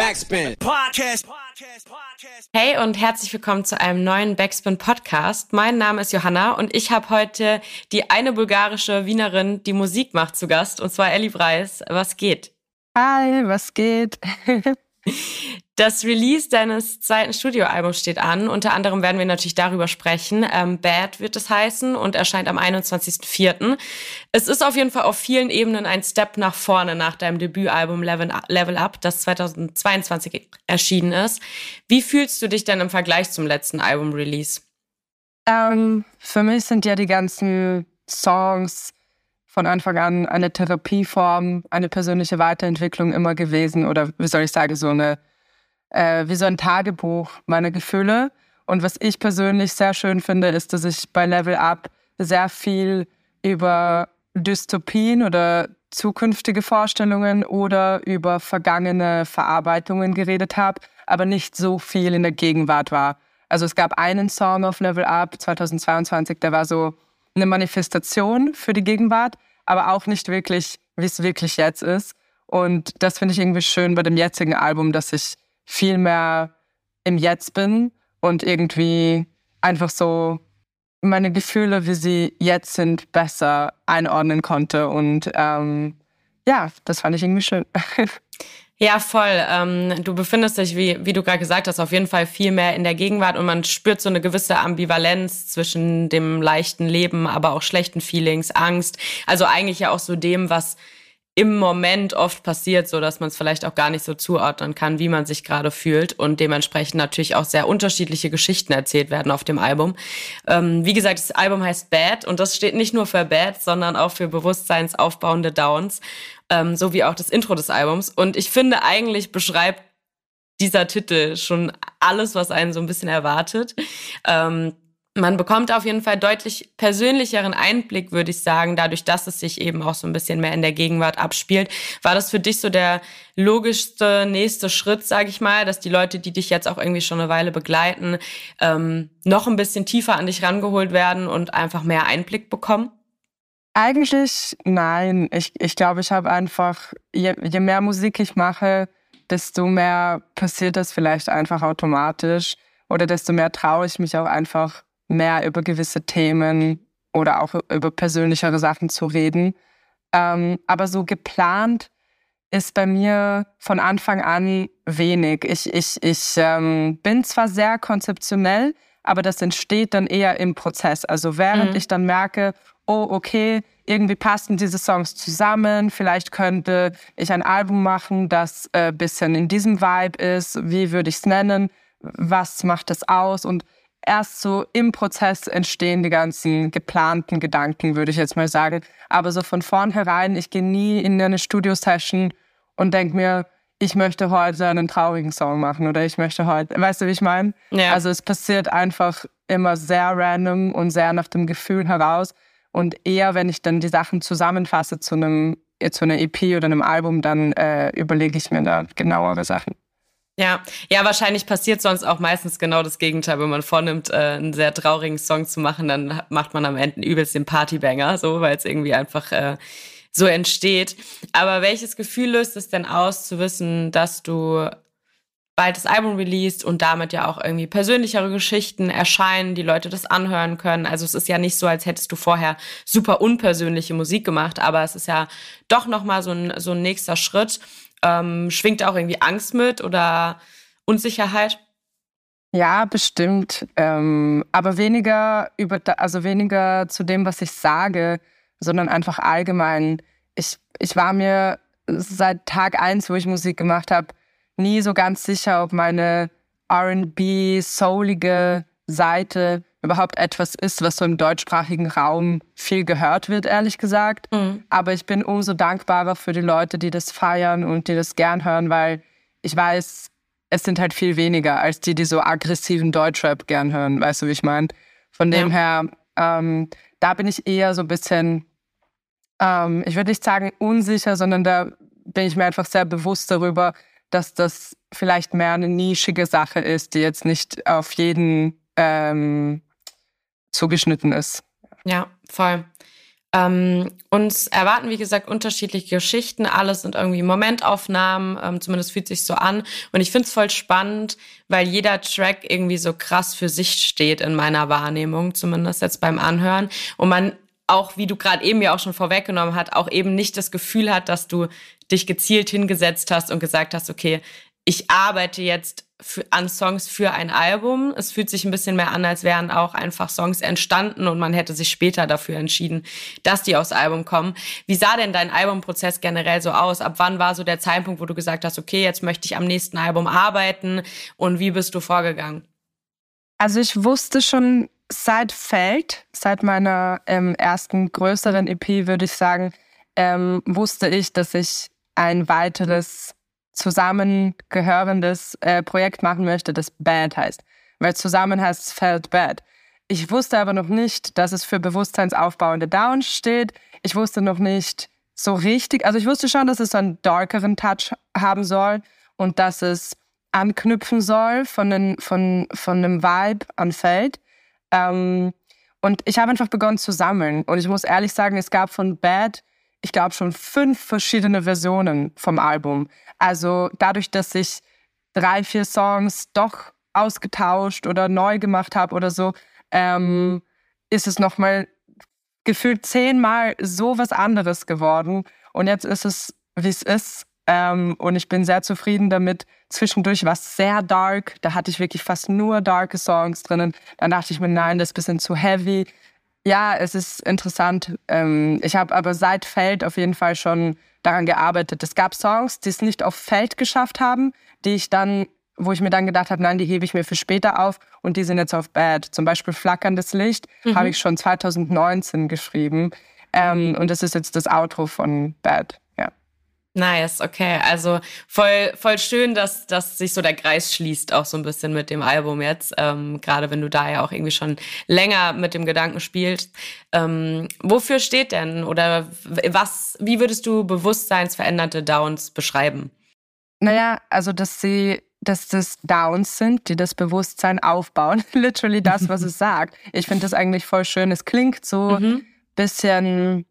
Backspin. Podcast. Hey und herzlich willkommen zu einem neuen Backspin Podcast. Mein Name ist Johanna und ich habe heute die eine bulgarische Wienerin, die Musik macht, zu Gast, und zwar Ellie Breis. Was geht? Hi, was geht? Das Release deines zweiten Studioalbums steht an. Unter anderem werden wir natürlich darüber sprechen. Ähm, Bad wird es heißen und erscheint am 21.04. Es ist auf jeden Fall auf vielen Ebenen ein Step nach vorne nach deinem Debütalbum Level, Up, das 2022 erschienen ist. Wie fühlst du dich denn im Vergleich zum letzten Album-Release? Ähm, für mich sind ja die ganzen Songs von Anfang an eine Therapieform, eine persönliche Weiterentwicklung immer gewesen oder wie soll ich sagen, so eine äh, wie so ein Tagebuch meiner Gefühle. Und was ich persönlich sehr schön finde, ist, dass ich bei Level Up sehr viel über Dystopien oder zukünftige Vorstellungen oder über vergangene Verarbeitungen geredet habe, aber nicht so viel in der Gegenwart war. Also es gab einen Song auf Level Up 2022, der war so eine Manifestation für die Gegenwart, aber auch nicht wirklich, wie es wirklich jetzt ist. Und das finde ich irgendwie schön bei dem jetzigen Album, dass ich viel mehr im Jetzt bin und irgendwie einfach so meine Gefühle, wie sie jetzt sind, besser einordnen konnte. Und ähm, ja, das fand ich irgendwie schön. Ja, voll. Ähm, du befindest dich, wie, wie du gerade gesagt hast, auf jeden Fall viel mehr in der Gegenwart und man spürt so eine gewisse Ambivalenz zwischen dem leichten Leben, aber auch schlechten Feelings, Angst. Also eigentlich ja auch so dem, was im Moment oft passiert, so dass man es vielleicht auch gar nicht so zuordnen kann, wie man sich gerade fühlt und dementsprechend natürlich auch sehr unterschiedliche Geschichten erzählt werden auf dem Album. Ähm, wie gesagt, das Album heißt Bad und das steht nicht nur für Bad, sondern auch für bewusstseinsaufbauende Downs, ähm, so wie auch das Intro des Albums. Und ich finde eigentlich beschreibt dieser Titel schon alles, was einen so ein bisschen erwartet. Ähm, man bekommt auf jeden Fall deutlich persönlicheren Einblick, würde ich sagen, dadurch, dass es sich eben auch so ein bisschen mehr in der Gegenwart abspielt. War das für dich so der logischste nächste Schritt, sage ich mal, dass die Leute, die dich jetzt auch irgendwie schon eine Weile begleiten, ähm, noch ein bisschen tiefer an dich rangeholt werden und einfach mehr Einblick bekommen? Eigentlich nein. Ich, ich glaube, ich habe einfach, je, je mehr Musik ich mache, desto mehr passiert das vielleicht einfach automatisch oder desto mehr traue ich mich auch einfach mehr über gewisse Themen oder auch über persönlichere Sachen zu reden. Ähm, aber so geplant ist bei mir von Anfang an wenig. Ich, ich, ich ähm, bin zwar sehr konzeptionell, aber das entsteht dann eher im Prozess. Also während mhm. ich dann merke, oh, okay, irgendwie passen diese Songs zusammen, vielleicht könnte ich ein Album machen, das ein äh, bisschen in diesem Vibe ist, wie würde ich es nennen, was macht das aus und erst so im Prozess entstehen die ganzen geplanten Gedanken, würde ich jetzt mal sagen. Aber so von vornherein, ich gehe nie in eine Studio-Session und denke mir, ich möchte heute einen traurigen Song machen oder ich möchte heute, weißt du, wie ich meine? Ja. Also es passiert einfach immer sehr random und sehr nach dem Gefühl heraus. Und eher, wenn ich dann die Sachen zusammenfasse zu einem zu einer EP oder einem Album, dann äh, überlege ich mir da genauere Sachen. Ja, ja, wahrscheinlich passiert sonst auch meistens genau das Gegenteil. Wenn man vornimmt, äh, einen sehr traurigen Song zu machen, dann macht man am Ende übelst den Partybanger, so, weil es irgendwie einfach äh, so entsteht. Aber welches Gefühl löst es denn aus, zu wissen, dass du bald das Album released und damit ja auch irgendwie persönlichere Geschichten erscheinen, die Leute das anhören können. Also es ist ja nicht so, als hättest du vorher super unpersönliche Musik gemacht, aber es ist ja doch nochmal so ein, so ein nächster Schritt. Ähm, schwingt auch irgendwie Angst mit oder Unsicherheit? Ja, bestimmt. Ähm, aber weniger über, also weniger zu dem, was ich sage, sondern einfach allgemein. Ich, ich war mir seit Tag eins, wo ich Musik gemacht habe, nie so ganz sicher, ob meine RB, soulige Seite überhaupt etwas ist, was so im deutschsprachigen Raum viel gehört wird, ehrlich gesagt. Mhm. Aber ich bin umso dankbarer für die Leute, die das feiern und die das gern hören, weil ich weiß, es sind halt viel weniger als die, die so aggressiven Deutschrap gern hören. Weißt du, wie ich meine? Von dem ja. her, ähm, da bin ich eher so ein bisschen, ähm, ich würde nicht sagen unsicher, sondern da bin ich mir einfach sehr bewusst darüber, dass das vielleicht mehr eine nischige Sache ist, die jetzt nicht auf jeden ähm, zugeschnitten ist. Ja, voll. Ähm, uns erwarten, wie gesagt, unterschiedliche Geschichten. Alles sind irgendwie Momentaufnahmen, ähm, zumindest fühlt sich so an. Und ich finde es voll spannend, weil jeder Track irgendwie so krass für sich steht in meiner Wahrnehmung, zumindest jetzt beim Anhören. Und man auch, wie du gerade eben ja auch schon vorweggenommen hast, auch eben nicht das Gefühl hat, dass du dich gezielt hingesetzt hast und gesagt hast, okay, ich arbeite jetzt für, an Songs für ein Album. Es fühlt sich ein bisschen mehr an, als wären auch einfach Songs entstanden und man hätte sich später dafür entschieden, dass die aufs Album kommen. Wie sah denn dein Albumprozess generell so aus? Ab wann war so der Zeitpunkt, wo du gesagt hast, okay, jetzt möchte ich am nächsten Album arbeiten und wie bist du vorgegangen? Also ich wusste schon seit Feld, seit meiner ähm, ersten größeren EP, würde ich sagen, ähm, wusste ich, dass ich ein weiteres zusammengehörendes äh, Projekt machen möchte, das Bad heißt. Weil zusammen heißt es Felt Bad. Ich wusste aber noch nicht, dass es für bewusstseinsaufbauende Downs steht. Ich wusste noch nicht so richtig, also ich wusste schon, dass es so einen darkeren Touch haben soll und dass es anknüpfen soll von, den, von, von einem Vibe an Feld. Ähm, und ich habe einfach begonnen zu sammeln. Und ich muss ehrlich sagen, es gab von Bad, ich glaube, schon fünf verschiedene Versionen vom Album. Also dadurch, dass ich drei, vier Songs doch ausgetauscht oder neu gemacht habe oder so, ähm, ist es nochmal gefühlt zehnmal so was anderes geworden. Und jetzt ist es, wie es ist. Ähm, und ich bin sehr zufrieden damit. Zwischendurch war es sehr dark. Da hatte ich wirklich fast nur darke Songs drinnen. Dann dachte ich mir, nein, das ist ein bisschen zu heavy. Ja, es ist interessant. Ähm, ich habe aber seit Feld auf jeden Fall schon daran gearbeitet. Es gab Songs, die es nicht auf Feld geschafft haben, die ich dann, wo ich mir dann gedacht habe, nein, die hebe ich mir für später auf und die sind jetzt auf Bad. Zum Beispiel Flackerndes Licht mhm. habe ich schon 2019 geschrieben. Ähm, und das ist jetzt das Outro von Bad. Nice, okay. Also voll, voll schön, dass, dass sich so der Kreis schließt, auch so ein bisschen mit dem Album jetzt. Ähm, Gerade wenn du da ja auch irgendwie schon länger mit dem Gedanken spielst. Ähm, wofür steht denn oder was, wie würdest du bewusstseinsveränderte Downs beschreiben? Naja, also dass sie, dass das Downs sind, die das Bewusstsein aufbauen. Literally das, was es sagt. Ich finde das eigentlich voll schön. Es klingt so mhm. bisschen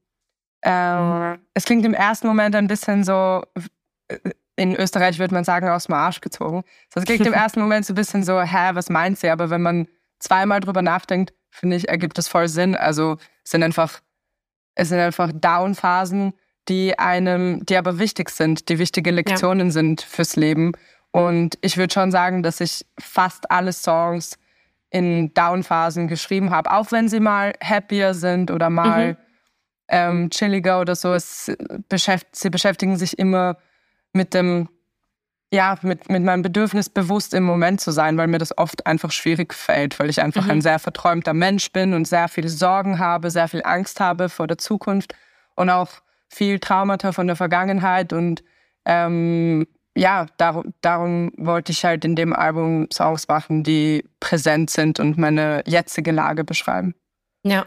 äh, es klingt im ersten Moment ein bisschen so, äh, in Österreich würde man sagen, aus dem Arsch gezogen. Es klingt im ersten Moment so ein bisschen so, hä, was meint sie? Aber wenn man zweimal drüber nachdenkt, finde ich, ergibt das voll Sinn. Also es sind einfach, es sind einfach Down-Phasen, die einem, die aber wichtig sind, die wichtige Lektionen ja. sind fürs Leben. Und ich würde schon sagen, dass ich fast alle Songs in Down-Phasen geschrieben habe, auch wenn sie mal happier sind oder mal mhm ähm, chilliger oder so. Es beschäft, sie beschäftigen sich immer mit dem, ja, mit, mit meinem Bedürfnis, bewusst im Moment zu sein, weil mir das oft einfach schwierig fällt, weil ich einfach mhm. ein sehr verträumter Mensch bin und sehr viele Sorgen habe, sehr viel Angst habe vor der Zukunft und auch viel Traumata von der Vergangenheit. Und ähm, ja, darum, darum wollte ich halt in dem Album Songs machen, die präsent sind und meine jetzige Lage beschreiben. Ja.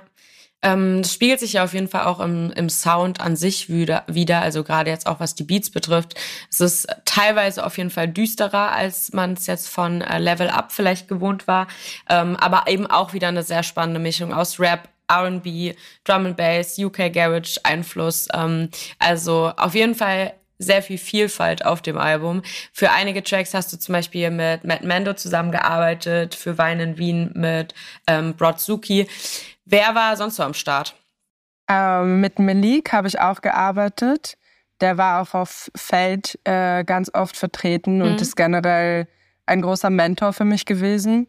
Ähm, das spiegelt sich ja auf jeden Fall auch im, im Sound an sich wieder, wieder, also gerade jetzt auch was die Beats betrifft. Es ist teilweise auf jeden Fall düsterer, als man es jetzt von äh, Level Up vielleicht gewohnt war, ähm, aber eben auch wieder eine sehr spannende Mischung aus Rap, R&B, Drum and Bass, UK Garage Einfluss. Ähm, also auf jeden Fall sehr viel Vielfalt auf dem Album. Für einige Tracks hast du zum Beispiel mit Matt Mando zusammengearbeitet, für Wein in Wien mit ähm, Brodzuki. Wer war sonst so am Start? Ähm, mit Melik habe ich auch gearbeitet. Der war auch auf Feld äh, ganz oft vertreten mhm. und ist generell ein großer Mentor für mich gewesen.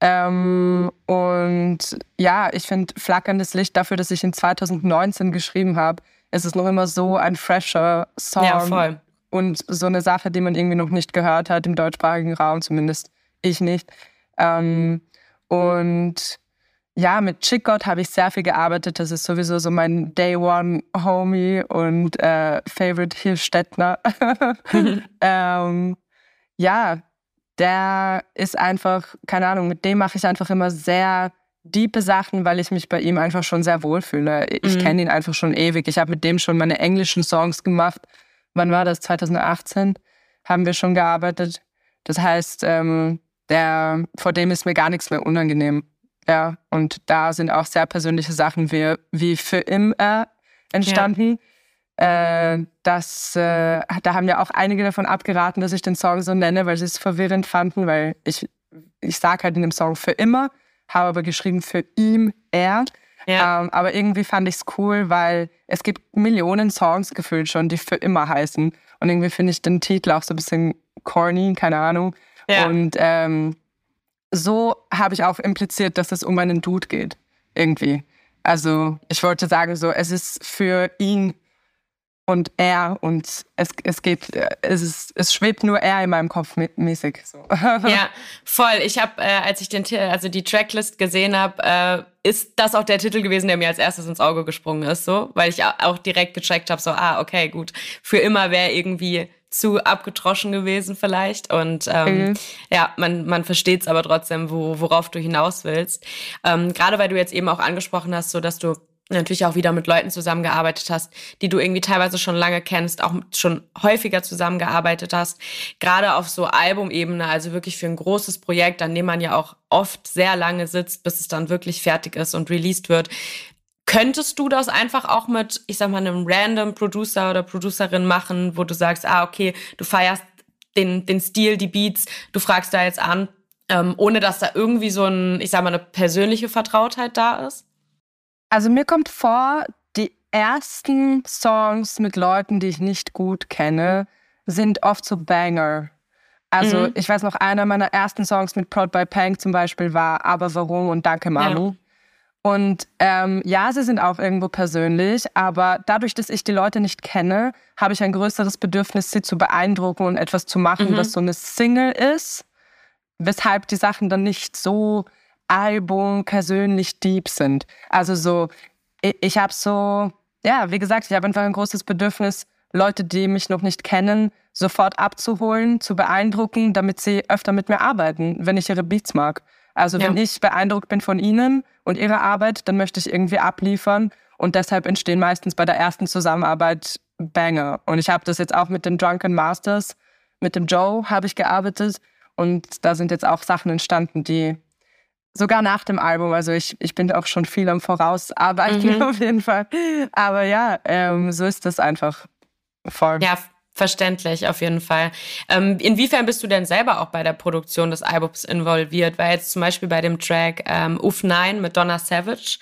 Ähm, und ja, ich finde flackerndes Licht dafür, dass ich in 2019 geschrieben habe, ist es noch immer so ein fresher Song. Ja, voll. Und so eine Sache, die man irgendwie noch nicht gehört hat im deutschsprachigen Raum, zumindest ich nicht. Ähm, und ja, mit Chickgott habe ich sehr viel gearbeitet. Das ist sowieso so mein Day One Homie und äh, Favorite Hilfstädtner. ähm, ja, der ist einfach, keine Ahnung, mit dem mache ich einfach immer sehr diepe Sachen, weil ich mich bei ihm einfach schon sehr wohlfühle. Ich mhm. kenne ihn einfach schon ewig. Ich habe mit dem schon meine englischen Songs gemacht. Wann war das? 2018 haben wir schon gearbeitet. Das heißt, ähm, der, vor dem ist mir gar nichts mehr unangenehm Ja, und da sind auch sehr persönliche Sachen wie, wie für immer entstanden. Ja. Äh, das, äh, da haben ja auch einige davon abgeraten, dass ich den Song so nenne, weil sie es verwirrend fanden, weil ich, ich sage halt in dem Song für immer, habe aber geschrieben für ihm, er. Ja. Ähm, aber irgendwie fand ich es cool, weil es gibt Millionen Songs gefühlt schon, die für immer heißen. Und irgendwie finde ich den Titel auch so ein bisschen corny, keine Ahnung. Ja. Und ähm, so habe ich auch impliziert, dass es um einen Dude geht. Irgendwie. Also ich wollte sagen, so, es ist für ihn und er und es, es geht, es, ist, es schwebt nur er in meinem Kopf mäßig. So. Ja, voll. Ich habe, äh, als ich den, also die Tracklist gesehen habe, äh, ist das auch der Titel gewesen, der mir als erstes ins Auge gesprungen ist, so, weil ich auch direkt gecheckt habe, so, ah, okay, gut, für immer wäre irgendwie zu abgetroschen gewesen vielleicht. Und ähm, mhm. ja, man, man versteht es aber trotzdem, wo, worauf du hinaus willst. Ähm, Gerade weil du jetzt eben auch angesprochen hast, so dass du natürlich auch wieder mit Leuten zusammengearbeitet hast, die du irgendwie teilweise schon lange kennst, auch schon häufiger zusammengearbeitet hast. Gerade auf so Albumebene, also wirklich für ein großes Projekt, an dem man ja auch oft sehr lange sitzt, bis es dann wirklich fertig ist und released wird. Könntest du das einfach auch mit, ich sag mal, einem random Producer oder Producerin machen, wo du sagst, ah, okay, du feierst den, den Stil, die Beats, du fragst da jetzt an, ähm, ohne dass da irgendwie so ein, ich sag mal, eine persönliche Vertrautheit da ist? Also mir kommt vor, die ersten Songs mit Leuten, die ich nicht gut kenne, sind oft so Banger. Also mhm. ich weiß noch, einer meiner ersten Songs mit Prod by Pank zum Beispiel war Aber warum und Danke Manu. Ja. Und ähm, ja, sie sind auch irgendwo persönlich, aber dadurch, dass ich die Leute nicht kenne, habe ich ein größeres Bedürfnis, sie zu beeindrucken und etwas zu machen, mhm. was so eine Single ist, weshalb die Sachen dann nicht so Album persönlich deep sind. Also so, ich, ich habe so, ja, wie gesagt, ich habe einfach ein großes Bedürfnis, Leute, die mich noch nicht kennen, sofort abzuholen, zu beeindrucken, damit sie öfter mit mir arbeiten, wenn ich ihre Beats mag. Also ja. wenn ich beeindruckt bin von ihnen und ihrer Arbeit, dann möchte ich irgendwie abliefern. Und deshalb entstehen meistens bei der ersten Zusammenarbeit Banger. Und ich habe das jetzt auch mit den Drunken Masters, mit dem Joe habe ich gearbeitet. Und da sind jetzt auch Sachen entstanden, die sogar nach dem Album, also ich, ich bin auch schon viel am Vorausarbeiten mhm. auf jeden Fall. Aber ja, ähm, so ist das einfach voll. Ja, Verständlich, auf jeden Fall. Ähm, inwiefern bist du denn selber auch bei der Produktion des Albums involviert? Weil jetzt zum Beispiel bei dem Track ähm, Uf 9 mit Donna Savage,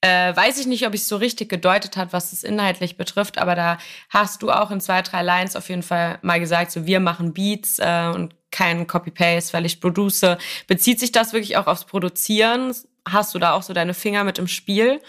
äh, weiß ich nicht, ob ich es so richtig gedeutet hat, was es inhaltlich betrifft, aber da hast du auch in zwei, drei Lines auf jeden Fall mal gesagt, so wir machen Beats äh, und kein Copy-Paste, weil ich produce. Bezieht sich das wirklich auch aufs Produzieren? Hast du da auch so deine Finger mit im Spiel?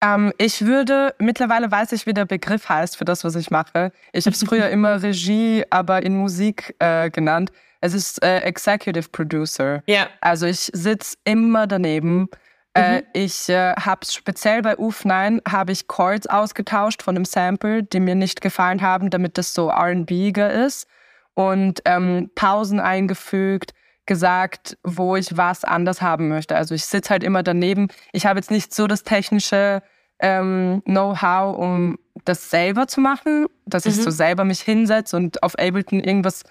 Ähm, ich würde, mittlerweile weiß ich, wie der Begriff heißt für das, was ich mache. Ich habe es früher immer Regie, aber in Musik äh, genannt. Es ist äh, Executive Producer. Ja. Also ich sitze immer daneben. Äh, mhm. ich äh, habe speziell bei UF9 habe ich Chords ausgetauscht von einem Sample, die mir nicht gefallen haben, damit das so R&Biger ist und ähm, Pausen eingefügt, gesagt, wo ich was anders haben möchte. Also ich sitze halt immer daneben. Ich habe jetzt nicht so das technische ähm, Know-how, um das selber zu machen, dass mhm. ich so selber mich hinsetze und auf Ableton irgendwas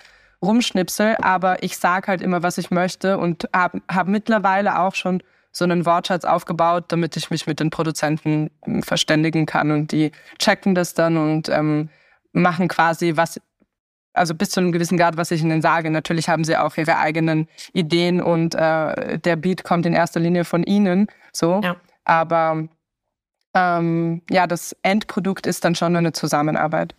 rumschnipsel, aber ich sage halt immer, was ich möchte und habe hab mittlerweile auch schon so einen Wortschatz aufgebaut, damit ich mich mit den Produzenten hm, verständigen kann und die checken das dann und ähm, machen quasi, was also bis zu einem gewissen Grad, was ich ihnen sage. Natürlich haben sie auch ihre eigenen Ideen und äh, der Beat kommt in erster Linie von ihnen. So. Ja. Aber ähm, ja, das Endprodukt ist dann schon eine Zusammenarbeit.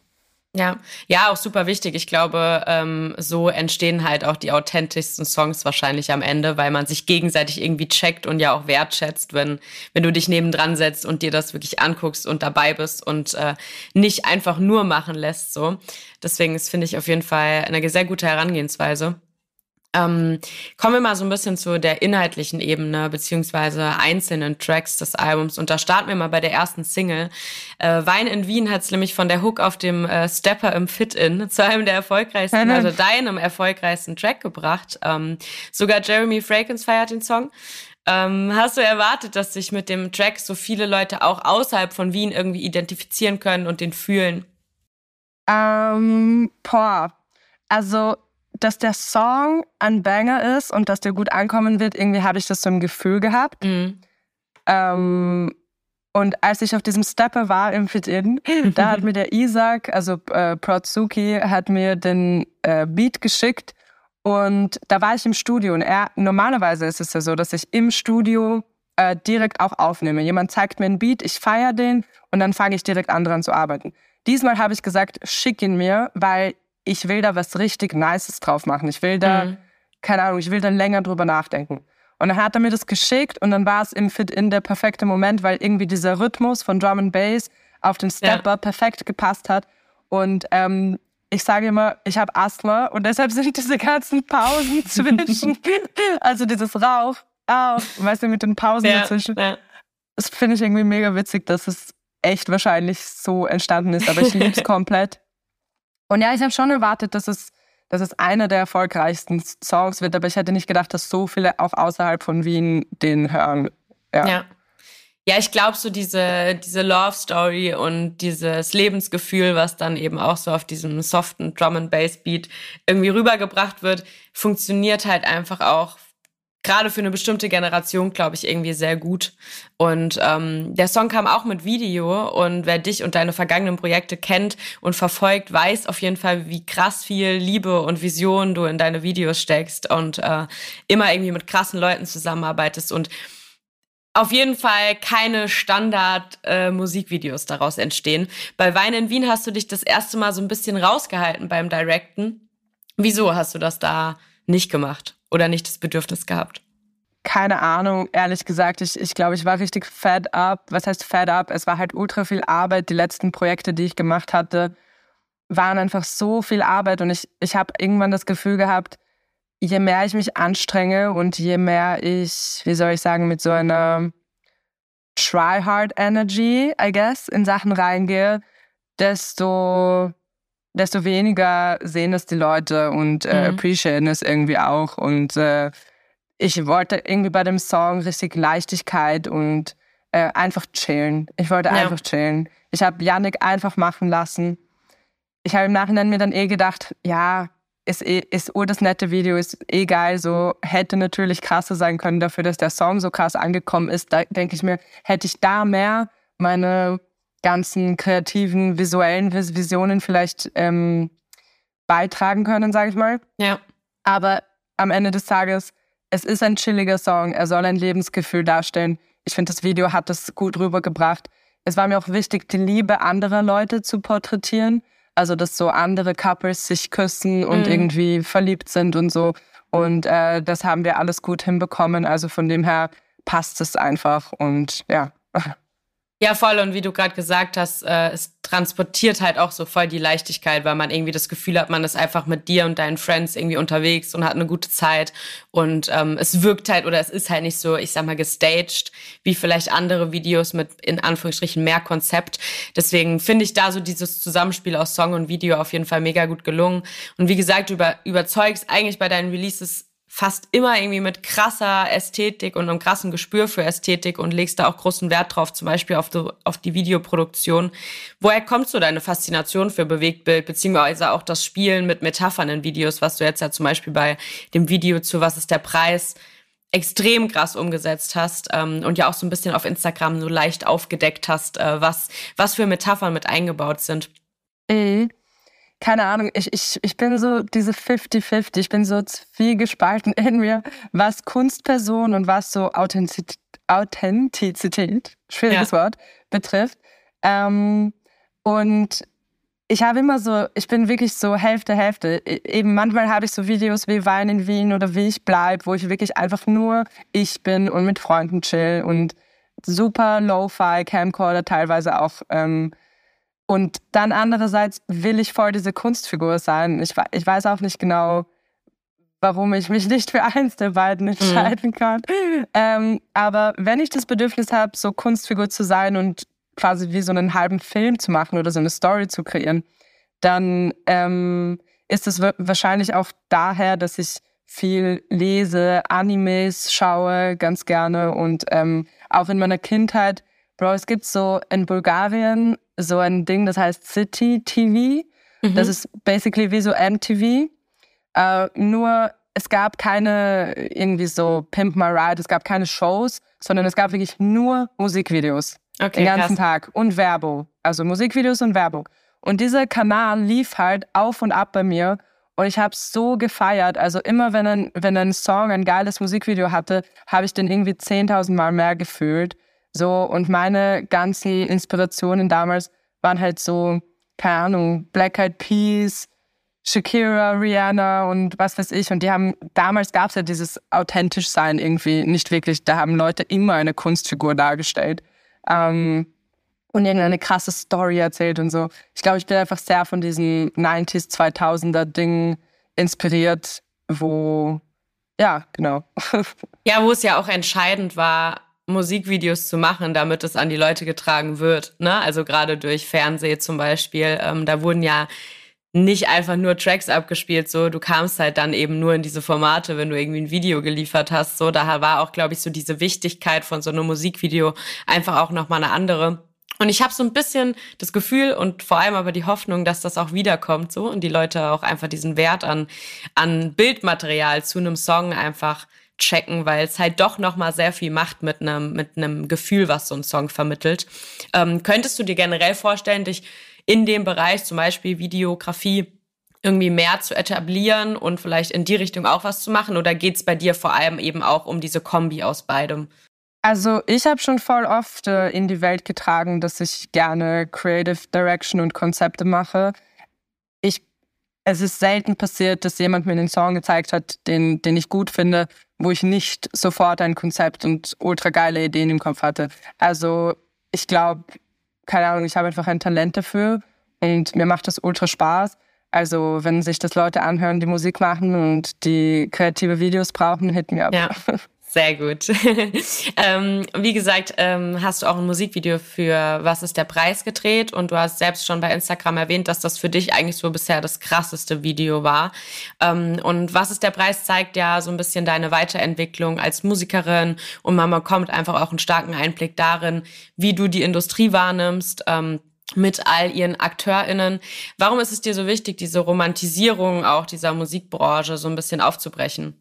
Ja, ja, auch super wichtig. Ich glaube, ähm, so entstehen halt auch die authentischsten Songs wahrscheinlich am Ende, weil man sich gegenseitig irgendwie checkt und ja auch wertschätzt, wenn, wenn du dich nebendran setzt und dir das wirklich anguckst und dabei bist und äh, nicht einfach nur machen lässt. So. Deswegen ist, finde ich, auf jeden Fall eine sehr gute Herangehensweise. Ähm, kommen wir mal so ein bisschen zu der inhaltlichen Ebene beziehungsweise einzelnen Tracks des Albums und da starten wir mal bei der ersten Single. Äh, Wein in Wien hat es nämlich von der Hook auf dem äh, Stepper im Fit-In zu einem der erfolgreichsten, also deinem erfolgreichsten Track gebracht. Ähm, sogar Jeremy Fragrance feiert den Song. Ähm, hast du erwartet, dass sich mit dem Track so viele Leute auch außerhalb von Wien irgendwie identifizieren können und den fühlen? Ähm, boah, also dass der Song ein Banger ist und dass der gut ankommen wird, irgendwie habe ich das so im Gefühl gehabt. Mhm. Ähm, und als ich auf diesem Stepper war im Fit-In, da hat mir der Isaac, also äh, Protsuki, hat mir den äh, Beat geschickt und da war ich im Studio und er, normalerweise ist es ja so, dass ich im Studio äh, direkt auch aufnehme. Jemand zeigt mir einen Beat, ich feiere den und dann fange ich direkt an dran zu arbeiten. Diesmal habe ich gesagt, schick ihn mir, weil ich will da was richtig Nices drauf machen. Ich will da, mhm. keine Ahnung, ich will dann länger drüber nachdenken. Und dann hat er mir das geschickt und dann war es im Fit-In der perfekte Moment, weil irgendwie dieser Rhythmus von Drum and Bass auf den Stepper ja. perfekt gepasst hat. Und ähm, ich sage immer, ich habe Asthma und deshalb sind diese ganzen Pausen zwischen, also dieses Rauch, auf, weißt du, mit den Pausen ja, dazwischen. Ja. Das finde ich irgendwie mega witzig, dass es echt wahrscheinlich so entstanden ist, aber ich liebe es komplett. Und ja, ich habe schon erwartet, dass es dass es einer der erfolgreichsten Songs wird, aber ich hätte nicht gedacht, dass so viele auch außerhalb von Wien den hören. Ja. ja. Ja, ich glaube, so diese, diese Love Story und dieses Lebensgefühl, was dann eben auch so auf diesem soften Drum and Bass Beat irgendwie rübergebracht wird, funktioniert halt einfach auch gerade für eine bestimmte Generation, glaube ich, irgendwie sehr gut. Und ähm, der Song kam auch mit Video und wer dich und deine vergangenen Projekte kennt und verfolgt, weiß auf jeden Fall, wie krass viel Liebe und Vision du in deine Videos steckst und äh, immer irgendwie mit krassen Leuten zusammenarbeitest und auf jeden Fall keine Standard-Musikvideos äh, daraus entstehen. Bei Wein in Wien hast du dich das erste Mal so ein bisschen rausgehalten beim Directen. Wieso hast du das da nicht gemacht? oder nicht das Bedürfnis gehabt? Keine Ahnung, ehrlich gesagt. Ich, ich glaube, ich war richtig fed up. Was heißt fed up? Es war halt ultra viel Arbeit. Die letzten Projekte, die ich gemacht hatte, waren einfach so viel Arbeit. Und ich, ich habe irgendwann das Gefühl gehabt, je mehr ich mich anstrenge und je mehr ich, wie soll ich sagen, mit so einer Try-Hard Energy, I guess, in Sachen reingehe, desto desto weniger sehen es die Leute und äh, mhm. appreciaten es irgendwie auch. Und äh, ich wollte irgendwie bei dem Song richtig Leichtigkeit und äh, einfach chillen. Ich wollte ja. einfach chillen. Ich habe Yannick einfach machen lassen. Ich habe im Nachhinein mir dann eh gedacht, ja, ist, eh, ist oh, das nette Video, ist eh geil, so hätte natürlich krasser sein können dafür, dass der Song so krass angekommen ist. Da denke ich mir, hätte ich da mehr meine ganzen kreativen, visuellen Visionen vielleicht ähm, beitragen können, sage ich mal. Ja. Aber am Ende des Tages, es ist ein chilliger Song. Er soll ein Lebensgefühl darstellen. Ich finde, das Video hat das gut rübergebracht. Es war mir auch wichtig, die Liebe anderer Leute zu porträtieren. Also, dass so andere Couples sich küssen und mhm. irgendwie verliebt sind und so. Und äh, das haben wir alles gut hinbekommen. Also von dem her passt es einfach und ja. Ja, voll. Und wie du gerade gesagt hast, äh, es transportiert halt auch so voll die Leichtigkeit, weil man irgendwie das Gefühl hat, man ist einfach mit dir und deinen Friends irgendwie unterwegs und hat eine gute Zeit. Und ähm, es wirkt halt oder es ist halt nicht so, ich sag mal, gestaged, wie vielleicht andere Videos mit in Anführungsstrichen mehr Konzept. Deswegen finde ich da so dieses Zusammenspiel aus Song und Video auf jeden Fall mega gut gelungen. Und wie gesagt, über, überzeugst eigentlich bei deinen Releases fast immer irgendwie mit krasser Ästhetik und einem krassen Gespür für Ästhetik und legst da auch großen Wert drauf, zum Beispiel auf die, auf die Videoproduktion. Woher kommt so deine Faszination für Bewegtbild, beziehungsweise auch das Spielen mit Metaphern in Videos, was du jetzt ja zum Beispiel bei dem Video zu Was ist der Preis extrem krass umgesetzt hast ähm, und ja auch so ein bisschen auf Instagram so leicht aufgedeckt hast, äh, was, was für Metaphern mit eingebaut sind. Mhm keine Ahnung, ich, ich, ich bin so diese 50-50, ich bin so viel gespalten in mir, was Kunstperson und was so Authentizität, Authentizität schwieriges ja. Wort, betrifft. Ähm, und ich habe immer so, ich bin wirklich so Hälfte, Hälfte. E, eben manchmal habe ich so Videos wie Wein in Wien oder wie ich bleib, wo ich wirklich einfach nur ich bin und mit Freunden chill und super Lo-Fi, Camcorder teilweise auch ähm, und dann andererseits will ich voll diese Kunstfigur sein. Ich, ich weiß auch nicht genau, warum ich mich nicht für eins der beiden mhm. entscheiden mhm. kann. Ähm, aber wenn ich das Bedürfnis habe, so Kunstfigur zu sein und quasi wie so einen halben Film zu machen oder so eine Story zu kreieren, dann ähm, ist es wahrscheinlich auch daher, dass ich viel lese, Animes schaue ganz gerne und ähm, auch in meiner Kindheit Bro, es gibt so in Bulgarien so ein Ding, das heißt City TV. Mhm. Das ist basically wie so MTV. Äh, nur es gab keine irgendwie so Pimp My Ride, es gab keine Shows, sondern es gab wirklich nur Musikvideos. Okay, den ganzen krass. Tag und Werbung. Also Musikvideos und Werbung. Und dieser Kanal lief halt auf und ab bei mir und ich habe so gefeiert. Also immer, wenn ein, wenn ein Song ein geiles Musikvideo hatte, habe ich den irgendwie 10.000 Mal mehr gefühlt. So, und meine ganzen Inspirationen damals waren halt so, keine Ahnung, Black Eyed Peas, Shakira, Rihanna und was weiß ich. Und die haben, damals gab es ja dieses authentisch sein irgendwie nicht wirklich. Da haben Leute immer eine Kunstfigur dargestellt. Ähm, und irgendeine krasse Story erzählt und so. Ich glaube, ich bin einfach sehr von diesen 90s, 2000er Dingen inspiriert, wo, ja, genau. Ja, wo es ja auch entscheidend war, Musikvideos zu machen, damit es an die Leute getragen wird. Ne? Also gerade durch Fernsehen zum Beispiel. Ähm, da wurden ja nicht einfach nur Tracks abgespielt, so du kamst halt dann eben nur in diese Formate, wenn du irgendwie ein Video geliefert hast. So, da war auch, glaube ich, so diese Wichtigkeit von so einem Musikvideo einfach auch nochmal eine andere. Und ich habe so ein bisschen das Gefühl und vor allem aber die Hoffnung, dass das auch wiederkommt so und die Leute auch einfach diesen Wert an, an Bildmaterial zu einem Song einfach checken, weil es halt doch noch mal sehr viel macht mit einem mit einem Gefühl, was so ein Song vermittelt. Ähm, könntest du dir generell vorstellen, dich in dem Bereich, zum Beispiel Videografie, irgendwie mehr zu etablieren und vielleicht in die Richtung auch was zu machen? Oder geht es bei dir vor allem eben auch um diese Kombi aus beidem? Also ich habe schon voll oft äh, in die Welt getragen, dass ich gerne Creative Direction und Konzepte mache. Es ist selten passiert, dass jemand mir einen Song gezeigt hat, den, den ich gut finde, wo ich nicht sofort ein Konzept und ultra geile Ideen im Kopf hatte. Also ich glaube, keine Ahnung, ich habe einfach ein Talent dafür und mir macht das ultra Spaß. Also wenn sich das Leute anhören, die Musik machen und die kreative Videos brauchen, hit mir ab. Ja. Sehr gut. ähm, wie gesagt, ähm, hast du auch ein Musikvideo für Was ist der Preis gedreht und du hast selbst schon bei Instagram erwähnt, dass das für dich eigentlich so bisher das krasseste Video war. Ähm, und Was ist der Preis zeigt ja so ein bisschen deine Weiterentwicklung als Musikerin und man bekommt einfach auch einen starken Einblick darin, wie du die Industrie wahrnimmst. Ähm, mit all ihren AkteurInnen. Warum ist es dir so wichtig, diese Romantisierung auch dieser Musikbranche so ein bisschen aufzubrechen?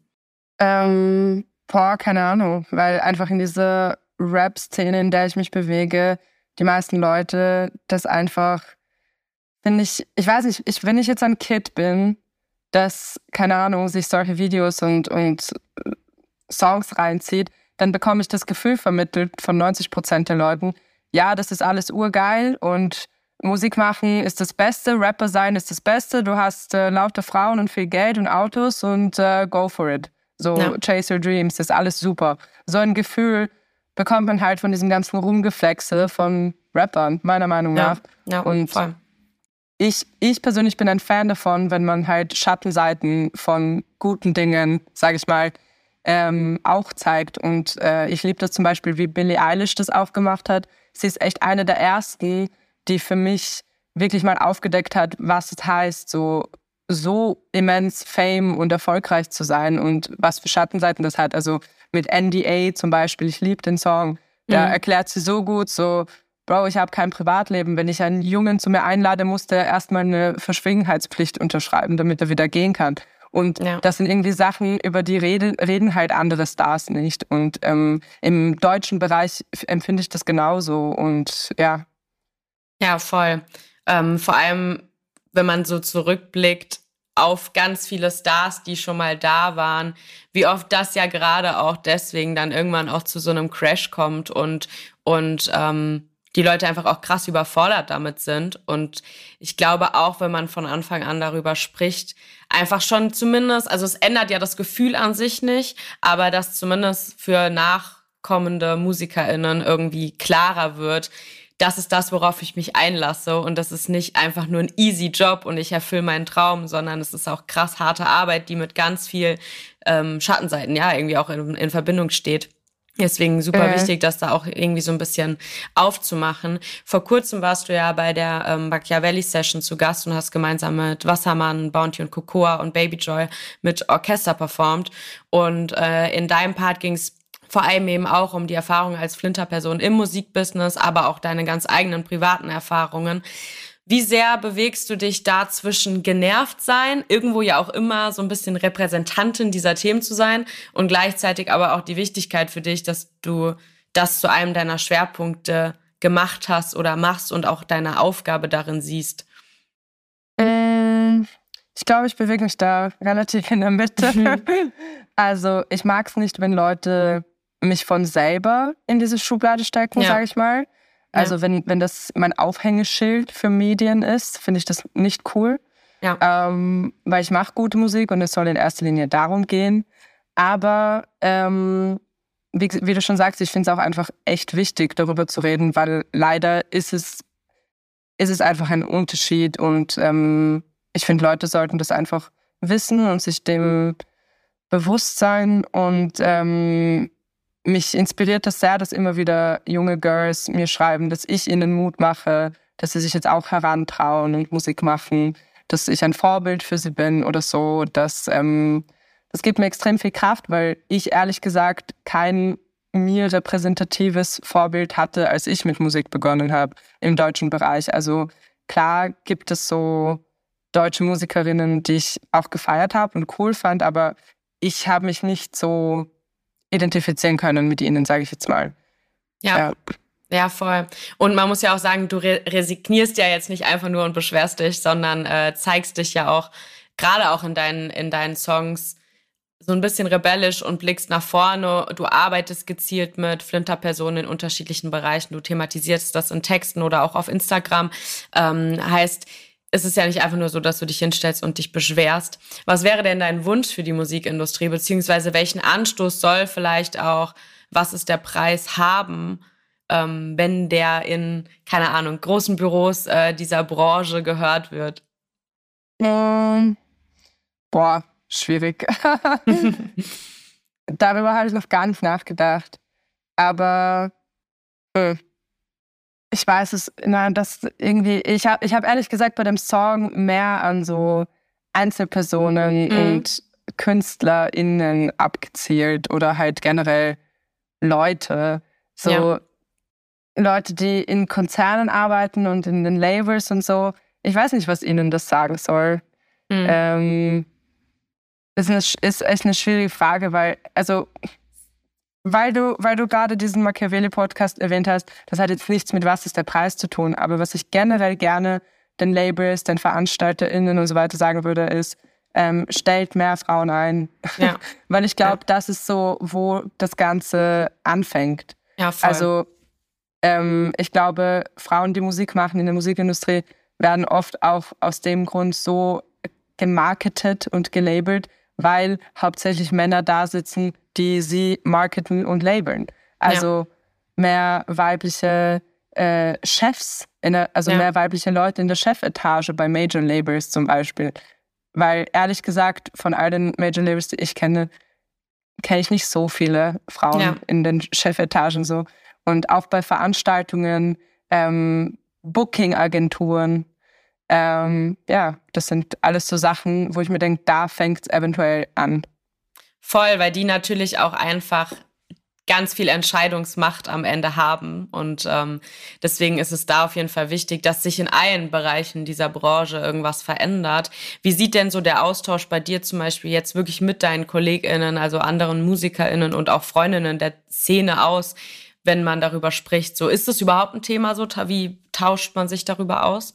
Ähm, Boah, keine Ahnung, weil einfach in dieser Rap-Szene, in der ich mich bewege, die meisten Leute das einfach, finde ich, ich weiß nicht, ich, wenn ich jetzt ein Kid bin, das, keine Ahnung, sich solche Videos und, und äh, Songs reinzieht, dann bekomme ich das Gefühl vermittelt von 90 Prozent der Leuten, ja, das ist alles urgeil und Musik machen ist das Beste, Rapper sein ist das Beste, du hast äh, laute Frauen und viel Geld und Autos und äh, go for it. So ja. Chase Your Dreams, das ist alles super. So ein Gefühl bekommt man halt von diesem ganzen Rumgeflexe von Rappern, meiner Meinung nach. Ja, ja und voll. Ich, ich persönlich bin ein Fan davon, wenn man halt Schattenseiten von guten Dingen, sage ich mal, ähm, auch zeigt. Und äh, ich liebe das zum Beispiel, wie Billie Eilish das aufgemacht hat. Sie ist echt eine der ersten, die für mich wirklich mal aufgedeckt hat, was es heißt, so so immens Fame und erfolgreich zu sein und was für Schattenseiten das hat. Also mit NDA zum Beispiel, ich liebe den Song. Da mhm. erklärt sie so gut, so, Bro, ich habe kein Privatleben. Wenn ich einen Jungen zu mir einlade, muss der erstmal eine Verschwiegenheitspflicht unterschreiben, damit er wieder gehen kann. Und ja. das sind irgendwie Sachen, über die reden, reden halt andere Stars nicht. Und ähm, im deutschen Bereich empfinde ich das genauso. Und ja. Ja, voll. Ähm, vor allem wenn man so zurückblickt auf ganz viele Stars, die schon mal da waren, wie oft das ja gerade auch deswegen dann irgendwann auch zu so einem Crash kommt und, und ähm, die Leute einfach auch krass überfordert damit sind. Und ich glaube auch, wenn man von Anfang an darüber spricht, einfach schon zumindest, also es ändert ja das Gefühl an sich nicht, aber dass zumindest für nachkommende MusikerInnen irgendwie klarer wird, das ist das, worauf ich mich einlasse. Und das ist nicht einfach nur ein easy Job und ich erfülle meinen Traum, sondern es ist auch krass harte Arbeit, die mit ganz viel ähm, Schattenseiten ja irgendwie auch in, in Verbindung steht. Deswegen super äh. wichtig, das da auch irgendwie so ein bisschen aufzumachen. Vor kurzem warst du ja bei der ähm, Machiavelli Session zu Gast und hast gemeinsam mit Wassermann, Bounty und Cocoa und Baby Joy mit Orchester performt. Und äh, in deinem Part ging es vor allem eben auch um die Erfahrung als Flinterperson im Musikbusiness, aber auch deine ganz eigenen privaten Erfahrungen. Wie sehr bewegst du dich da zwischen genervt sein, irgendwo ja auch immer so ein bisschen Repräsentantin dieser Themen zu sein und gleichzeitig aber auch die Wichtigkeit für dich, dass du das zu einem deiner Schwerpunkte gemacht hast oder machst und auch deine Aufgabe darin siehst? Ähm, ich glaube, ich bewege mich da relativ in der Mitte. Mhm. also ich mag es nicht, wenn Leute mich von selber in diese Schublade stecken, ja. sage ich mal. Also ja. wenn, wenn das mein Aufhängeschild für Medien ist, finde ich das nicht cool. Ja. Ähm, weil ich mache gute Musik und es soll in erster Linie darum gehen. Aber ähm, wie, wie, du schon sagst, ich finde es auch einfach echt wichtig, darüber zu reden, weil leider ist es, ist es einfach ein Unterschied und ähm, ich finde, Leute sollten das einfach wissen und sich dem bewusst sein und ähm, mich inspiriert das sehr, dass immer wieder junge Girls mir schreiben, dass ich ihnen Mut mache, dass sie sich jetzt auch herantrauen und Musik machen, dass ich ein Vorbild für sie bin oder so. Das, ähm, das gibt mir extrem viel Kraft, weil ich ehrlich gesagt kein mir repräsentatives Vorbild hatte, als ich mit Musik begonnen habe im deutschen Bereich. Also klar gibt es so deutsche Musikerinnen, die ich auch gefeiert habe und cool fand, aber ich habe mich nicht so identifizieren können mit ihnen, sage ich jetzt mal. Ja. ja. Ja, voll. Und man muss ja auch sagen, du re resignierst ja jetzt nicht einfach nur und beschwerst dich, sondern äh, zeigst dich ja auch, gerade auch in deinen, in deinen Songs, so ein bisschen rebellisch und blickst nach vorne. Du arbeitest gezielt mit Flinterpersonen in unterschiedlichen Bereichen. Du thematisierst das in Texten oder auch auf Instagram. Ähm, heißt, es ist ja nicht einfach nur so, dass du dich hinstellst und dich beschwerst. Was wäre denn dein Wunsch für die Musikindustrie, beziehungsweise welchen Anstoß soll vielleicht auch, was ist der Preis haben, ähm, wenn der in, keine Ahnung, großen Büros äh, dieser Branche gehört wird? Ähm, boah, schwierig. Darüber habe ich noch gar nicht nachgedacht. Aber äh, ich weiß es, na, das irgendwie, ich habe ich hab ehrlich gesagt bei dem Song mehr an so Einzelpersonen mhm. und KünstlerInnen abgezielt oder halt generell Leute. So ja. Leute, die in Konzernen arbeiten und in den Labels und so. Ich weiß nicht, was ihnen das sagen soll. Mhm. Ähm, ist, eine, ist echt eine schwierige Frage, weil, also weil du, weil du gerade diesen Machiavelli-Podcast erwähnt hast, das hat jetzt nichts mit was ist der Preis zu tun. Aber was ich generell gerne den Labels, den VeranstalterInnen und so weiter sagen würde, ist, ähm, stellt mehr Frauen ein. Ja. weil ich glaube, ja. das ist so, wo das Ganze anfängt. Ja, voll. Also ähm, ich glaube, Frauen, die Musik machen in der Musikindustrie, werden oft auch aus dem Grund so gemarketet und gelabelt, weil hauptsächlich Männer da sitzen, die sie marketen und labeln. Also ja. mehr weibliche äh, Chefs, der, also ja. mehr weibliche Leute in der Chefetage bei Major Labels zum Beispiel. Weil ehrlich gesagt, von all den Major Labels, die ich kenne, kenne ich nicht so viele Frauen ja. in den Chefetagen so. Und auch bei Veranstaltungen, ähm, Booking-Agenturen, ähm, ja, das sind alles so Sachen, wo ich mir denke, da fängt es eventuell an. Voll, weil die natürlich auch einfach ganz viel Entscheidungsmacht am Ende haben. Und ähm, deswegen ist es da auf jeden Fall wichtig, dass sich in allen Bereichen dieser Branche irgendwas verändert. Wie sieht denn so der Austausch bei dir zum Beispiel jetzt wirklich mit deinen KollegInnen, also anderen MusikerInnen und auch Freundinnen der Szene aus, wenn man darüber spricht? So, ist das überhaupt ein Thema so? Wie tauscht man sich darüber aus?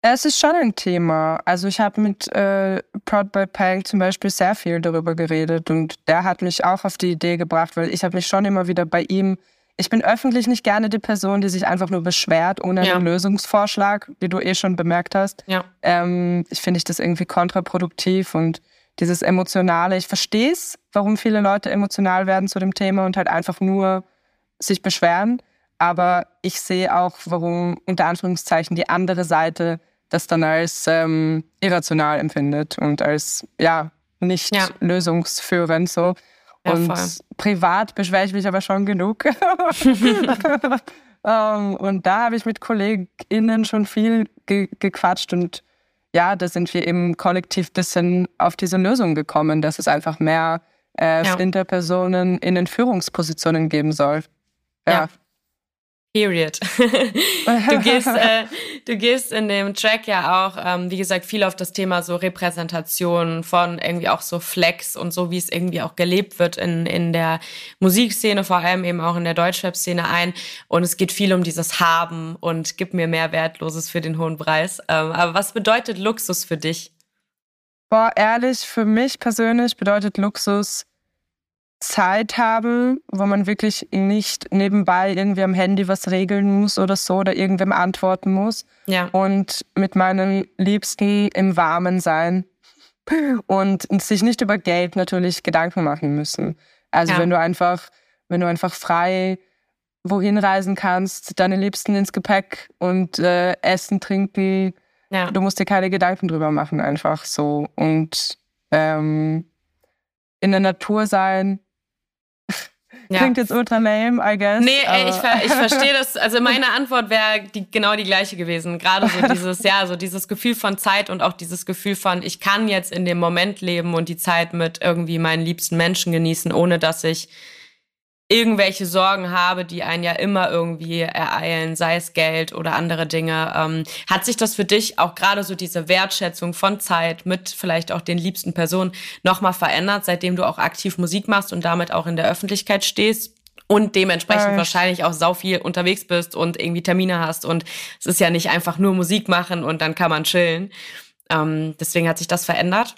Es ist schon ein Thema. Also ich habe mit äh, Proud by Pang zum Beispiel sehr viel darüber geredet und der hat mich auch auf die Idee gebracht, weil ich habe mich schon immer wieder bei ihm. Ich bin öffentlich nicht gerne die Person, die sich einfach nur beschwert ohne ja. einen Lösungsvorschlag, wie du eh schon bemerkt hast. Ja. Ähm, ich finde ich das irgendwie kontraproduktiv und dieses emotionale. Ich verstehe es, warum viele Leute emotional werden zu dem Thema und halt einfach nur sich beschweren. Aber ich sehe auch, warum unter Anführungszeichen die andere Seite das dann als ähm, irrational empfindet und als ja nicht ja. lösungsführend so. und voll. privat beschwere ich mich aber schon genug. um, ähm, und da habe ich mit KollegInnen schon viel ge gequatscht und ja, da sind wir eben kollektiv bisschen auf diese Lösung gekommen, dass es einfach mehr äh, ja. Flinterpersonen in den Führungspositionen geben soll. Ja. ja. Period. du, gehst, äh, du gehst in dem Track ja auch, ähm, wie gesagt, viel auf das Thema so Repräsentation von irgendwie auch so Flex und so, wie es irgendwie auch gelebt wird in, in der Musikszene, vor allem eben auch in der Deutschrap-Szene ein. Und es geht viel um dieses Haben und gib mir mehr Wertloses für den hohen Preis. Ähm, aber was bedeutet Luxus für dich? Boah, ehrlich, für mich persönlich bedeutet Luxus, Zeit haben, wo man wirklich nicht nebenbei irgendwie am Handy was regeln muss oder so oder irgendwem antworten muss. Ja. Und mit meinen Liebsten im Warmen sein und sich nicht über Geld natürlich Gedanken machen müssen. Also ja. wenn du einfach, wenn du einfach frei wohin reisen kannst, deine Liebsten ins Gepäck und äh, essen, trinken, ja. du musst dir keine Gedanken drüber machen, einfach so. Und ähm, in der Natur sein, ja. Klingt jetzt ultra lame, I guess. Nee, ey, ich, ich verstehe das. Also meine Antwort wäre die, genau die gleiche gewesen. Gerade so dieses, ja, so dieses Gefühl von Zeit und auch dieses Gefühl von, ich kann jetzt in dem Moment leben und die Zeit mit irgendwie meinen liebsten Menschen genießen, ohne dass ich irgendwelche Sorgen habe, die einen ja immer irgendwie ereilen, sei es Geld oder andere Dinge. Ähm, hat sich das für dich auch gerade so diese Wertschätzung von Zeit mit vielleicht auch den liebsten Personen nochmal verändert, seitdem du auch aktiv Musik machst und damit auch in der Öffentlichkeit stehst? Und dementsprechend äh. wahrscheinlich auch sau viel unterwegs bist und irgendwie Termine hast. Und es ist ja nicht einfach nur Musik machen und dann kann man chillen. Ähm, deswegen hat sich das verändert.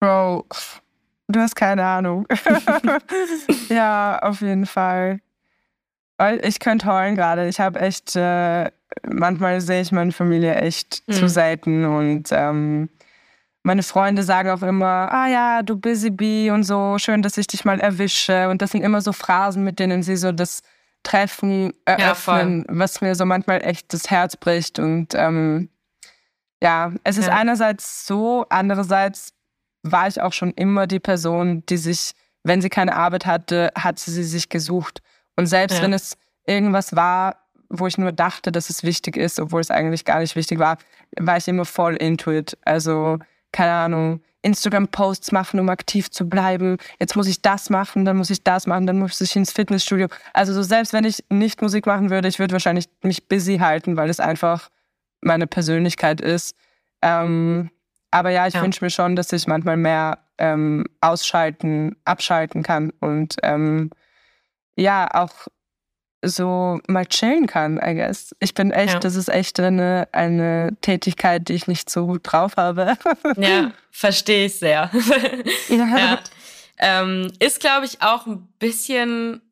Bro, Du hast keine Ahnung. ja, auf jeden Fall. Ich könnte heulen gerade. Ich habe echt, äh, manchmal sehe ich meine Familie echt mhm. zu selten und ähm, meine Freunde sagen auch immer, ah ja, du Busy Bee und so, schön, dass ich dich mal erwische. Und das sind immer so Phrasen, mit denen sie so das Treffen eröffnen, ja, was mir so manchmal echt das Herz bricht. Und ähm, ja, es ist ja. einerseits so, andererseits war ich auch schon immer die Person, die sich, wenn sie keine Arbeit hatte, hat sie sich gesucht. Und selbst ja. wenn es irgendwas war, wo ich nur dachte, dass es wichtig ist, obwohl es eigentlich gar nicht wichtig war, war ich immer voll into it. Also, keine Ahnung, Instagram-Posts machen, um aktiv zu bleiben. Jetzt muss ich das machen, dann muss ich das machen, dann muss ich ins Fitnessstudio. Also so selbst wenn ich nicht Musik machen würde, ich würde wahrscheinlich mich busy halten, weil es einfach meine Persönlichkeit ist. Ähm, aber ja, ich ja. wünsche mir schon, dass ich manchmal mehr ähm, ausschalten, abschalten kann und ähm, ja, auch so mal chillen kann, I guess. Ich bin echt, ja. das ist echt eine, eine Tätigkeit, die ich nicht so gut drauf habe. ja, verstehe ich sehr. ja. ja. Ähm, ist, glaube ich, auch ein bisschen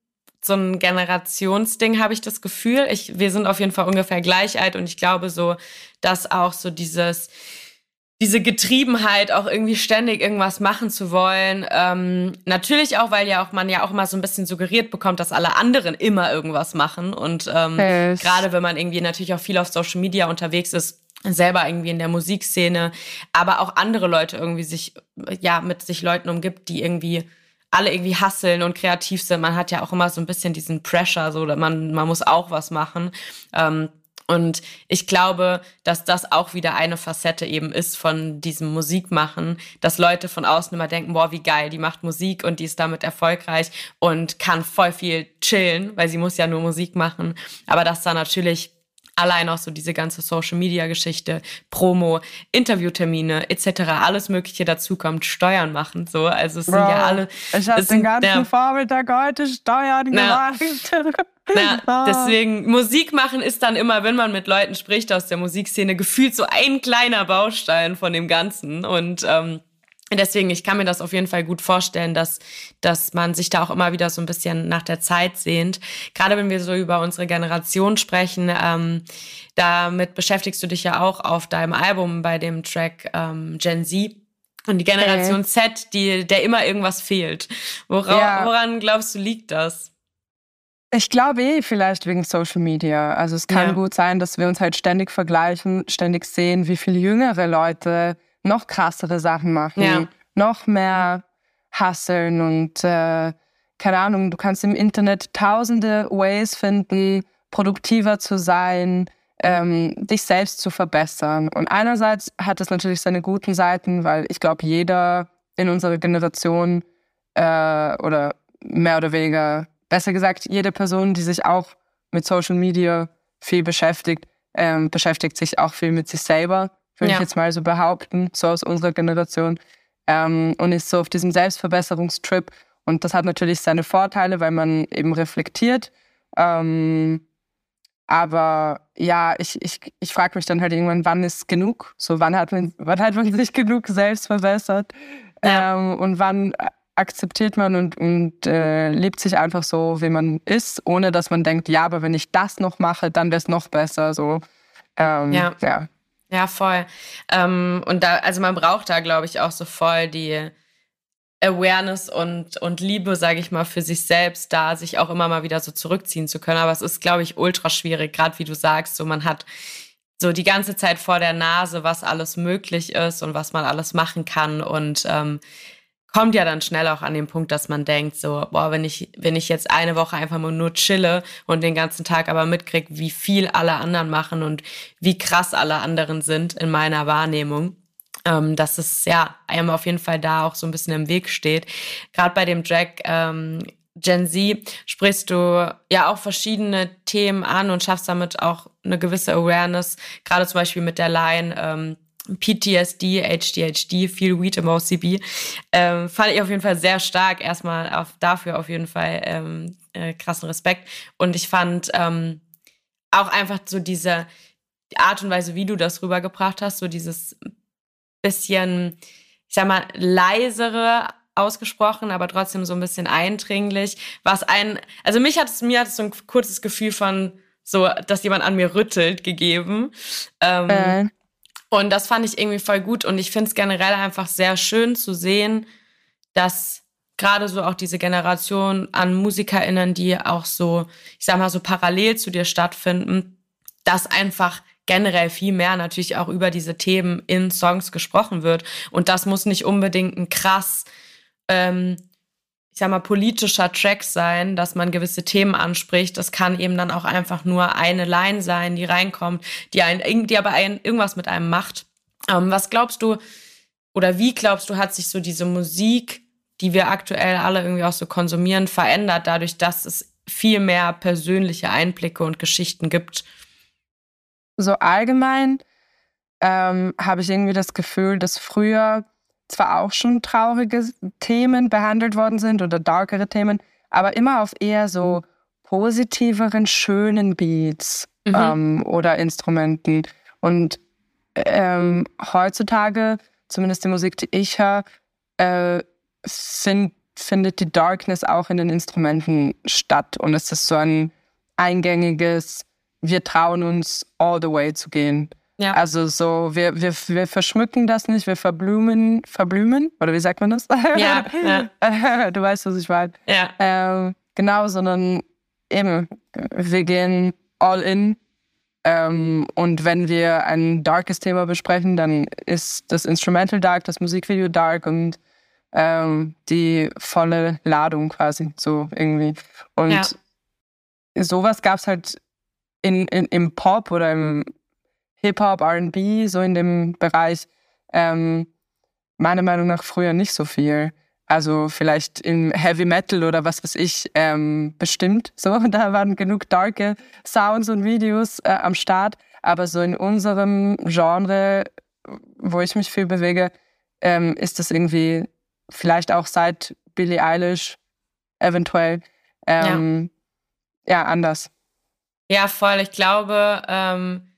so ein Generationsding, habe ich das Gefühl. Ich, wir sind auf jeden Fall ungefähr gleich alt und ich glaube so, dass auch so dieses diese Getriebenheit, auch irgendwie ständig irgendwas machen zu wollen. Ähm, natürlich auch, weil ja auch man ja auch immer so ein bisschen suggeriert bekommt, dass alle anderen immer irgendwas machen. Und ähm, gerade wenn man irgendwie natürlich auch viel auf Social Media unterwegs ist, selber irgendwie in der Musikszene, aber auch andere Leute irgendwie sich, ja, mit sich Leuten umgibt, die irgendwie alle irgendwie hasseln und kreativ sind. Man hat ja auch immer so ein bisschen diesen Pressure, so, man, man muss auch was machen. Ähm, und ich glaube, dass das auch wieder eine Facette eben ist von diesem Musikmachen, dass Leute von außen immer denken, boah, wie geil, die macht Musik und die ist damit erfolgreich und kann voll viel chillen, weil sie muss ja nur Musik machen. Aber dass da natürlich allein auch so diese ganze Social Media Geschichte, Promo, Interviewtermine etc. alles Mögliche dazu kommt, Steuern machen so. Also es Bro, sind ja alle. Ich habe den ganzen ja, Vormittag heute Steuern na, gemacht. Na, deswegen Musik machen ist dann immer, wenn man mit Leuten spricht aus der Musikszene, gefühlt so ein kleiner Baustein von dem Ganzen und ähm, Deswegen, ich kann mir das auf jeden Fall gut vorstellen, dass, dass man sich da auch immer wieder so ein bisschen nach der Zeit sehnt. Gerade wenn wir so über unsere Generation sprechen, ähm, damit beschäftigst du dich ja auch auf deinem Album bei dem Track ähm, Gen Z. Und die Generation okay. Z, die, der immer irgendwas fehlt. Wora, ja. Woran glaubst du, liegt das? Ich glaube eh vielleicht wegen Social Media. Also es kann ja. gut sein, dass wir uns halt ständig vergleichen, ständig sehen, wie viele jüngere Leute noch krassere Sachen machen, ja. noch mehr hasseln und äh, keine Ahnung, du kannst im Internet tausende Ways finden, produktiver zu sein, ähm, dich selbst zu verbessern. Und einerseits hat es natürlich seine guten Seiten, weil ich glaube, jeder in unserer Generation äh, oder mehr oder weniger, besser gesagt, jede Person, die sich auch mit Social Media viel beschäftigt, ähm, beschäftigt sich auch viel mit sich selber, würde ja. ich jetzt mal so behaupten, so aus unserer Generation. Ähm, und ist so auf diesem Selbstverbesserungstrip. Und das hat natürlich seine Vorteile, weil man eben reflektiert. Ähm, aber ja, ich, ich, ich frage mich dann halt irgendwann, wann ist genug? So, wann hat man, wann hat man sich genug selbst verbessert? Ja. Ähm, und wann akzeptiert man und, und äh, lebt sich einfach so, wie man ist, ohne dass man denkt, ja, aber wenn ich das noch mache, dann wäre es noch besser. So, ähm, ja. ja. Ja, voll. Ähm, und da, also man braucht da, glaube ich, auch so voll die Awareness und, und Liebe, sage ich mal, für sich selbst da, sich auch immer mal wieder so zurückziehen zu können. Aber es ist, glaube ich, ultra schwierig, gerade wie du sagst, so man hat so die ganze Zeit vor der Nase, was alles möglich ist und was man alles machen kann. Und ähm, kommt ja dann schnell auch an den Punkt, dass man denkt, so, boah, wenn ich, wenn ich jetzt eine Woche einfach mal nur chille und den ganzen Tag aber mitkrieg, wie viel alle anderen machen und wie krass alle anderen sind in meiner Wahrnehmung, ähm, dass es ja einem auf jeden Fall da auch so ein bisschen im Weg steht. Gerade bei dem Drag ähm, Gen Z sprichst du ja auch verschiedene Themen an und schaffst damit auch eine gewisse Awareness, gerade zum Beispiel mit der Line ähm, PTSD, HDHD, viel Weed im OCB. Ähm, fand ich auf jeden Fall sehr stark. Erstmal auf, dafür auf jeden Fall ähm, äh, krassen Respekt. Und ich fand ähm, auch einfach so diese die Art und Weise, wie du das rübergebracht hast, so dieses bisschen, ich sag mal, leisere ausgesprochen, aber trotzdem so ein bisschen eindringlich. Was ein, also mich hat es, mir hat es so ein kurzes Gefühl von so, dass jemand an mir rüttelt gegeben. Ähm, äh. Und das fand ich irgendwie voll gut. Und ich finde es generell einfach sehr schön zu sehen, dass gerade so auch diese Generation an MusikerInnen, die auch so, ich sag mal, so parallel zu dir stattfinden, dass einfach generell viel mehr natürlich auch über diese Themen in Songs gesprochen wird. Und das muss nicht unbedingt ein krass, ähm, ich sag mal, politischer Track sein, dass man gewisse Themen anspricht. Das kann eben dann auch einfach nur eine Line sein, die reinkommt, die, ein, die aber ein, irgendwas mit einem macht. Ähm, was glaubst du, oder wie glaubst du, hat sich so diese Musik, die wir aktuell alle irgendwie auch so konsumieren, verändert, dadurch, dass es viel mehr persönliche Einblicke und Geschichten gibt? so allgemein ähm, habe ich irgendwie das Gefühl, dass früher zwar auch schon traurige Themen behandelt worden sind oder darkere Themen, aber immer auf eher so positiveren, schönen Beats mhm. ähm, oder Instrumenten. Und ähm, heutzutage, zumindest die Musik, die ich höre, äh, find, findet die Darkness auch in den Instrumenten statt. Und es ist so ein eingängiges, wir trauen uns all the way zu gehen. Ja. Also so, wir, wir, wir verschmücken das nicht, wir verblümen, verblümen, oder wie sagt man das? Ja, ja. du weißt, was ich meine. Ja. Ähm, genau, sondern eben, wir gehen all in. Ähm, und wenn wir ein darkes Thema besprechen, dann ist das Instrumental dark, das Musikvideo dark und ähm, die volle Ladung quasi, so irgendwie. Und ja. sowas gab es halt in, in, im Pop oder im Hip-Hop, RB, so in dem Bereich, ähm, meiner Meinung nach früher nicht so viel. Also vielleicht im Heavy Metal oder was weiß ich, ähm, bestimmt. So, da waren genug darke Sounds und Videos äh, am Start. Aber so in unserem Genre, wo ich mich viel bewege, ähm, ist das irgendwie vielleicht auch seit Billie Eilish eventuell ähm, ja. ja anders. Ja, voll. Ich glaube, ähm,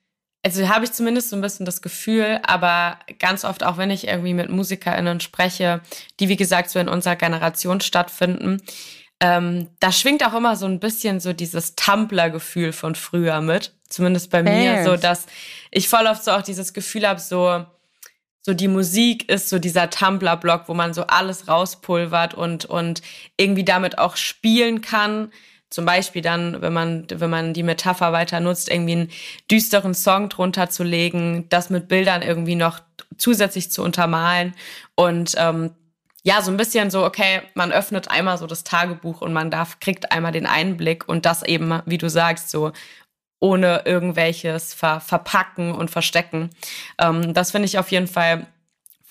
also habe ich zumindest so ein bisschen das Gefühl, aber ganz oft auch wenn ich irgendwie mit MusikerInnen spreche, die wie gesagt so in unserer Generation stattfinden, ähm, da schwingt auch immer so ein bisschen so dieses Tumblr-Gefühl von früher mit. Zumindest bei mir, so dass ich voll oft so auch dieses Gefühl habe, so, so die Musik ist so dieser Tumblr-Block, wo man so alles rauspulvert und, und irgendwie damit auch spielen kann zum Beispiel dann, wenn man, wenn man die Metapher weiter nutzt, irgendwie einen düsteren Song drunter zu legen, das mit Bildern irgendwie noch zusätzlich zu untermalen und ähm, ja, so ein bisschen so, okay, man öffnet einmal so das Tagebuch und man darf, kriegt einmal den Einblick und das eben, wie du sagst, so ohne irgendwelches Ver Verpacken und Verstecken. Ähm, das finde ich auf jeden Fall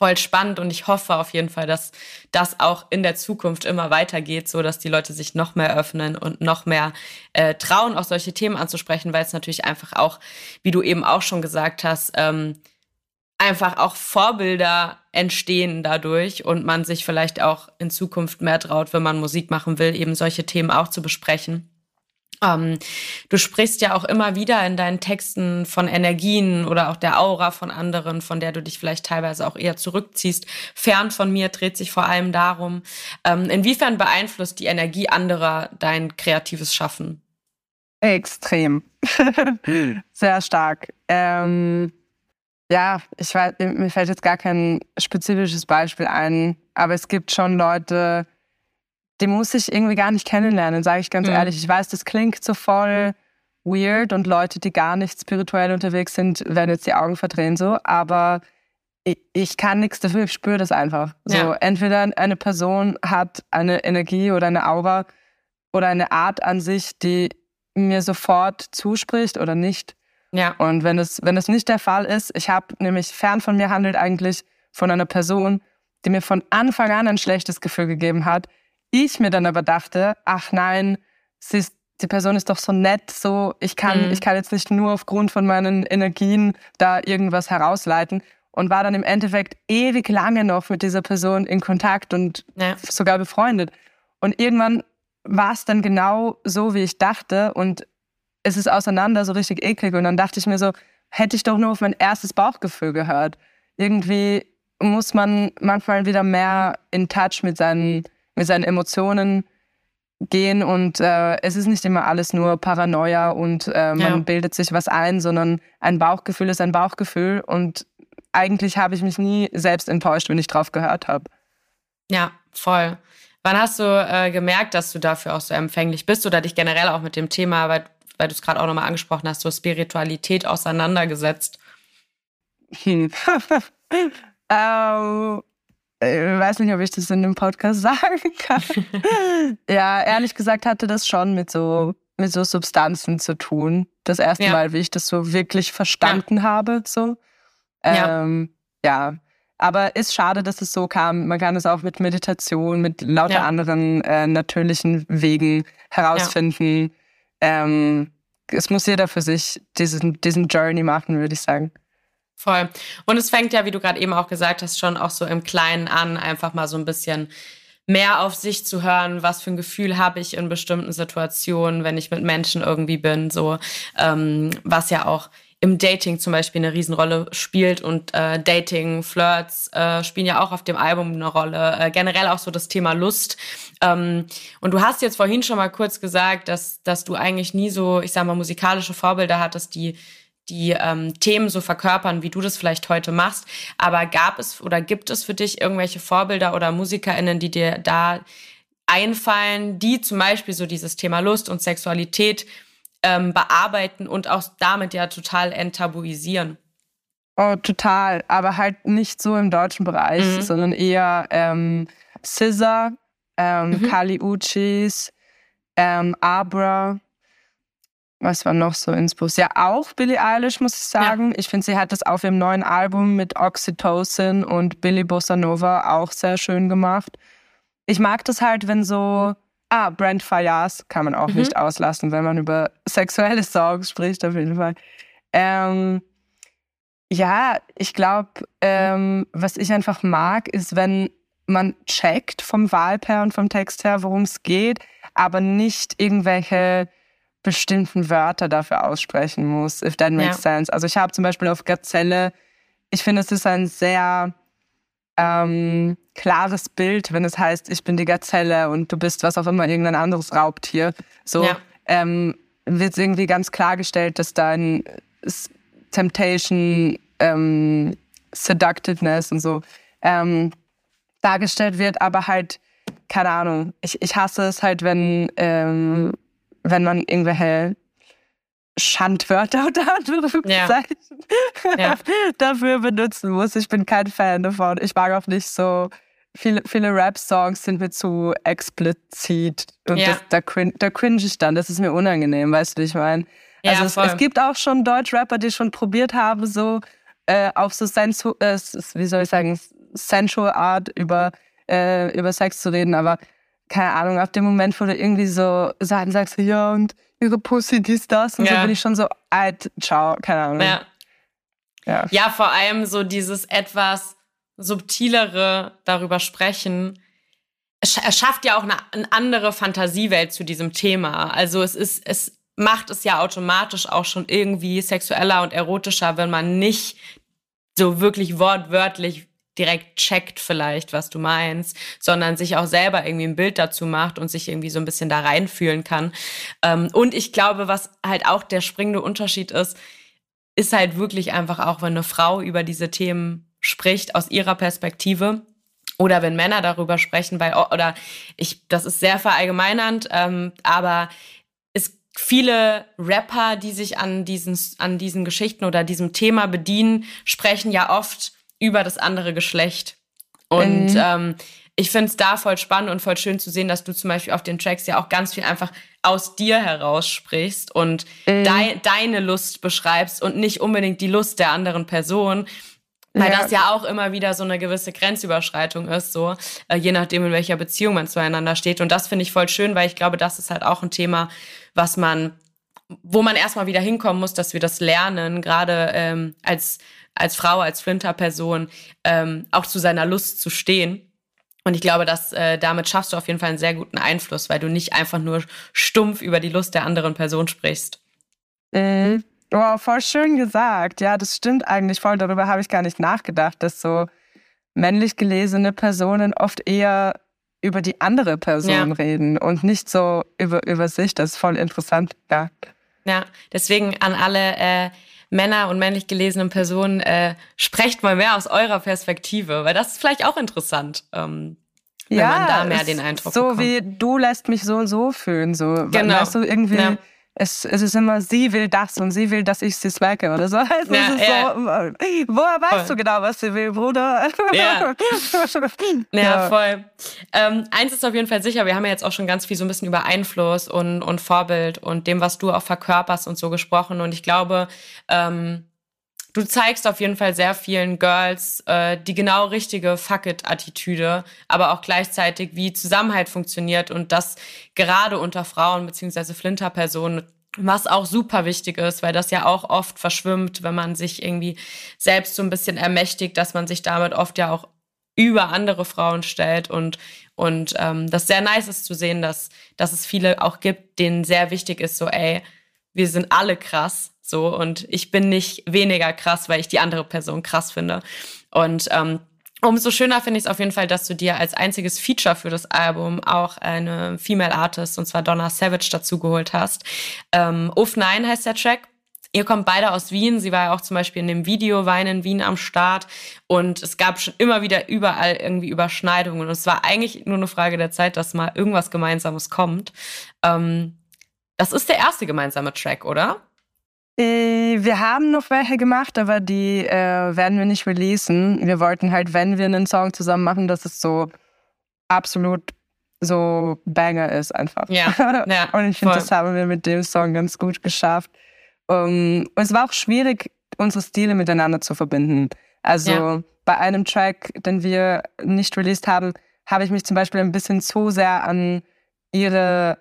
voll spannend und ich hoffe auf jeden Fall, dass das auch in der Zukunft immer weitergeht, so dass die Leute sich noch mehr öffnen und noch mehr äh, trauen, auch solche Themen anzusprechen, weil es natürlich einfach auch, wie du eben auch schon gesagt hast, ähm, einfach auch Vorbilder entstehen dadurch und man sich vielleicht auch in Zukunft mehr traut, wenn man Musik machen will, eben solche Themen auch zu besprechen. Ähm, du sprichst ja auch immer wieder in deinen Texten von Energien oder auch der Aura von anderen, von der du dich vielleicht teilweise auch eher zurückziehst. Fern von mir dreht sich vor allem darum, ähm, inwiefern beeinflusst die Energie anderer dein kreatives Schaffen? Extrem. Sehr stark. Ähm, ja, ich weiß, mir fällt jetzt gar kein spezifisches Beispiel ein, aber es gibt schon Leute, die muss ich irgendwie gar nicht kennenlernen, sage ich ganz mhm. ehrlich. Ich weiß, das klingt so voll weird und Leute, die gar nicht spirituell unterwegs sind, werden jetzt die Augen verdrehen so, aber ich, ich kann nichts dafür, ich spüre das einfach. So, ja. entweder eine Person hat eine Energie oder eine Aura oder eine Art an sich, die mir sofort zuspricht oder nicht. Ja. Und wenn es, wenn es nicht der Fall ist, ich habe nämlich fern von mir handelt eigentlich von einer Person, die mir von Anfang an ein schlechtes Gefühl gegeben hat, ich mir dann aber dachte, ach nein, sie ist, die Person ist doch so nett, so ich kann, mhm. ich kann jetzt nicht nur aufgrund von meinen Energien da irgendwas herausleiten und war dann im Endeffekt ewig lange noch mit dieser Person in Kontakt und ja. sogar befreundet. Und irgendwann war es dann genau so, wie ich dachte und es ist auseinander so richtig eklig und dann dachte ich mir so, hätte ich doch nur auf mein erstes Bauchgefühl gehört. Irgendwie muss man manchmal wieder mehr in Touch mit seinen mit seinen Emotionen gehen und äh, es ist nicht immer alles nur Paranoia und äh, man ja. bildet sich was ein, sondern ein Bauchgefühl ist ein Bauchgefühl und eigentlich habe ich mich nie selbst enttäuscht, wenn ich drauf gehört habe. Ja, voll. Wann hast du äh, gemerkt, dass du dafür auch so empfänglich bist oder dich generell auch mit dem Thema, weil, weil du es gerade auch nochmal angesprochen hast, so Spiritualität auseinandergesetzt? Hm. ähm, ich weiß nicht, ob ich das in dem Podcast sagen kann. ja, ehrlich gesagt hatte das schon mit so, mit so Substanzen zu tun. Das erste ja. Mal, wie ich das so wirklich verstanden ja. habe. So. Ähm, ja. ja. Aber ist schade, dass es so kam. Man kann es auch mit Meditation, mit lauter anderen äh, natürlichen Wegen herausfinden. Ähm, es muss jeder für sich diesen, diesen Journey machen, würde ich sagen. Voll. Und es fängt ja, wie du gerade eben auch gesagt hast, schon auch so im Kleinen an, einfach mal so ein bisschen mehr auf sich zu hören, was für ein Gefühl habe ich in bestimmten Situationen, wenn ich mit Menschen irgendwie bin, so ähm, was ja auch im Dating zum Beispiel eine Riesenrolle spielt und äh, Dating, Flirts äh, spielen ja auch auf dem Album eine Rolle. Äh, generell auch so das Thema Lust. Ähm, und du hast jetzt vorhin schon mal kurz gesagt, dass, dass du eigentlich nie so, ich sag mal, musikalische Vorbilder hattest, die die ähm, Themen so verkörpern, wie du das vielleicht heute machst. Aber gab es oder gibt es für dich irgendwelche Vorbilder oder MusikerInnen, die dir da einfallen, die zum Beispiel so dieses Thema Lust und Sexualität ähm, bearbeiten und auch damit ja total enttabuisieren? Oh, total. Aber halt nicht so im deutschen Bereich, mhm. sondern eher ähm, Scissor, ähm, mhm. Kali Uchis, ähm, Abra, was war noch so ins Bus? Ja, auch Billie Eilish, muss ich sagen. Ja. Ich finde, sie hat das auf ihrem neuen Album mit Oxytocin und Billy Bossa Nova auch sehr schön gemacht. Ich mag das halt, wenn so. Ah, Brent Fayas kann man auch mhm. nicht auslassen, wenn man über sexuelle Songs spricht, auf jeden Fall. Ähm, ja, ich glaube, ähm, was ich einfach mag, ist, wenn man checkt vom her und vom Text her, worum es geht, aber nicht irgendwelche bestimmten Wörter dafür aussprechen muss, if that makes ja. sense. Also ich habe zum Beispiel auf Gazelle, ich finde, es ist ein sehr ähm, klares Bild, wenn es heißt, ich bin die Gazelle und du bist was auch immer, irgendein anderes Raubtier. So ja. ähm, wird irgendwie ganz klargestellt, dass dein Temptation, ähm, Seductiveness und so ähm, dargestellt wird, aber halt, keine Ahnung, ich, ich hasse es halt, wenn ähm, wenn man irgendwelche Schandwörter unter Anführungszeichen ja. ja. dafür benutzen muss. Ich bin kein Fan davon. Ich mag auch nicht so viele, viele Rap-Songs sind mir zu explizit. Und ja. das, da, cringe, da cringe ich dann. Das ist mir unangenehm, weißt du, wie ich meine? Also es, es, gibt auch schon Deutsch-Rapper, die schon probiert haben, so äh, auf so Sensu äh, wie soll ich sagen, sensual Art über, äh, über Sex zu reden, aber keine Ahnung, ab dem Moment, wo du irgendwie so Sachen sagst, ja, und ihre Pussy, dies, das, und ja. so bin ich schon so, alt, ciao, keine Ahnung. Ja. ja. Ja, vor allem so dieses etwas subtilere darüber sprechen. Es schafft ja auch eine, eine andere Fantasiewelt zu diesem Thema. Also es ist, es macht es ja automatisch auch schon irgendwie sexueller und erotischer, wenn man nicht so wirklich wortwörtlich direkt checkt vielleicht, was du meinst, sondern sich auch selber irgendwie ein Bild dazu macht und sich irgendwie so ein bisschen da reinfühlen kann. Ähm, und ich glaube, was halt auch der springende Unterschied ist, ist halt wirklich einfach auch, wenn eine Frau über diese Themen spricht aus ihrer Perspektive oder wenn Männer darüber sprechen, weil oder ich, das ist sehr verallgemeinernd, ähm, aber es viele Rapper, die sich an diesen an diesen Geschichten oder diesem Thema bedienen, sprechen ja oft über das andere Geschlecht. Und mhm. ähm, ich finde es da voll spannend und voll schön zu sehen, dass du zum Beispiel auf den Tracks ja auch ganz viel einfach aus dir heraus sprichst und mhm. de deine Lust beschreibst und nicht unbedingt die Lust der anderen Person. Weil ja. das ja auch immer wieder so eine gewisse Grenzüberschreitung ist, so äh, je nachdem, in welcher Beziehung man zueinander steht. Und das finde ich voll schön, weil ich glaube, das ist halt auch ein Thema, was man, wo man erstmal wieder hinkommen muss, dass wir das lernen, gerade ähm, als als Frau, als Flinter-Person ähm, auch zu seiner Lust zu stehen. Und ich glaube, dass äh, damit schaffst du auf jeden Fall einen sehr guten Einfluss, weil du nicht einfach nur stumpf über die Lust der anderen Person sprichst. Mhm. Oh, voll schön gesagt. Ja, das stimmt eigentlich voll. Darüber habe ich gar nicht nachgedacht, dass so männlich gelesene Personen oft eher über die andere Person ja. reden und nicht so über, über sich. Das ist voll interessant. Ja, ja deswegen an alle äh, Männer und männlich gelesenen Personen, äh, sprecht mal mehr aus eurer Perspektive, weil das ist vielleicht auch interessant. Ähm, wenn ja, man da mehr den Eindruck so bekommt. wie du lässt mich so und so fühlen, so genau. weißt du irgendwie ja es, es ist immer, sie will das und sie will, dass ich sie swagge oder so. Also ja, ja. so woher weißt voll. du genau, was sie will, Bruder? Ja, ja voll. Ähm, eins ist auf jeden Fall sicher, wir haben ja jetzt auch schon ganz viel so ein bisschen über Einfluss und, und Vorbild und dem, was du auch verkörperst und so gesprochen. Und ich glaube, ähm, du zeigst auf jeden Fall sehr vielen Girls äh, die genau richtige Fuck it-Attitüde, aber auch gleichzeitig, wie Zusammenhalt funktioniert und das gerade unter Frauen beziehungsweise Flinter-Personen was auch super wichtig ist, weil das ja auch oft verschwimmt, wenn man sich irgendwie selbst so ein bisschen ermächtigt, dass man sich damit oft ja auch über andere Frauen stellt und und ähm, das sehr nice ist zu sehen, dass dass es viele auch gibt, denen sehr wichtig ist, so ey, wir sind alle krass so, und ich bin nicht weniger krass, weil ich die andere Person krass finde. Und ähm, umso schöner finde ich es auf jeden Fall, dass du dir als einziges Feature für das Album auch eine Female Artist, und zwar Donna Savage, dazugeholt hast. Ähm, Uff 9 heißt der Track. Ihr kommt beide aus Wien. Sie war ja auch zum Beispiel in dem Video Wein in Wien am Start. Und es gab schon immer wieder überall irgendwie Überschneidungen. Und es war eigentlich nur eine Frage der Zeit, dass mal irgendwas Gemeinsames kommt. Ähm, das ist der erste gemeinsame Track, oder? Äh, wir haben noch welche gemacht, aber die äh, werden wir nicht releasen. Wir wollten halt, wenn wir einen Song zusammen machen, dass es so absolut so Banger ist einfach. Ja. ja und ich finde, das haben wir mit dem Song ganz gut geschafft. Um, und es war auch schwierig, unsere Stile miteinander zu verbinden. Also ja. bei einem Track, den wir nicht released haben, habe ich mich zum Beispiel ein bisschen zu sehr an ihre,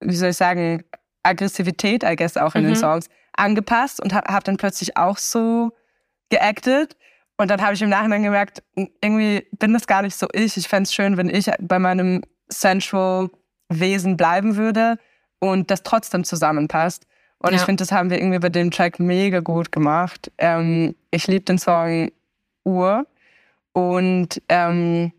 wie soll ich sagen, Aggressivität, I guess, auch in mhm. den Songs angepasst und habe hab dann plötzlich auch so geactet. Und dann habe ich im Nachhinein gemerkt, irgendwie bin das gar nicht so ich. Ich fände es schön, wenn ich bei meinem Central Wesen bleiben würde und das trotzdem zusammenpasst. Und ja. ich finde, das haben wir irgendwie bei dem Track mega gut gemacht. Ähm, ich liebe den Song Uhr. Und ähm,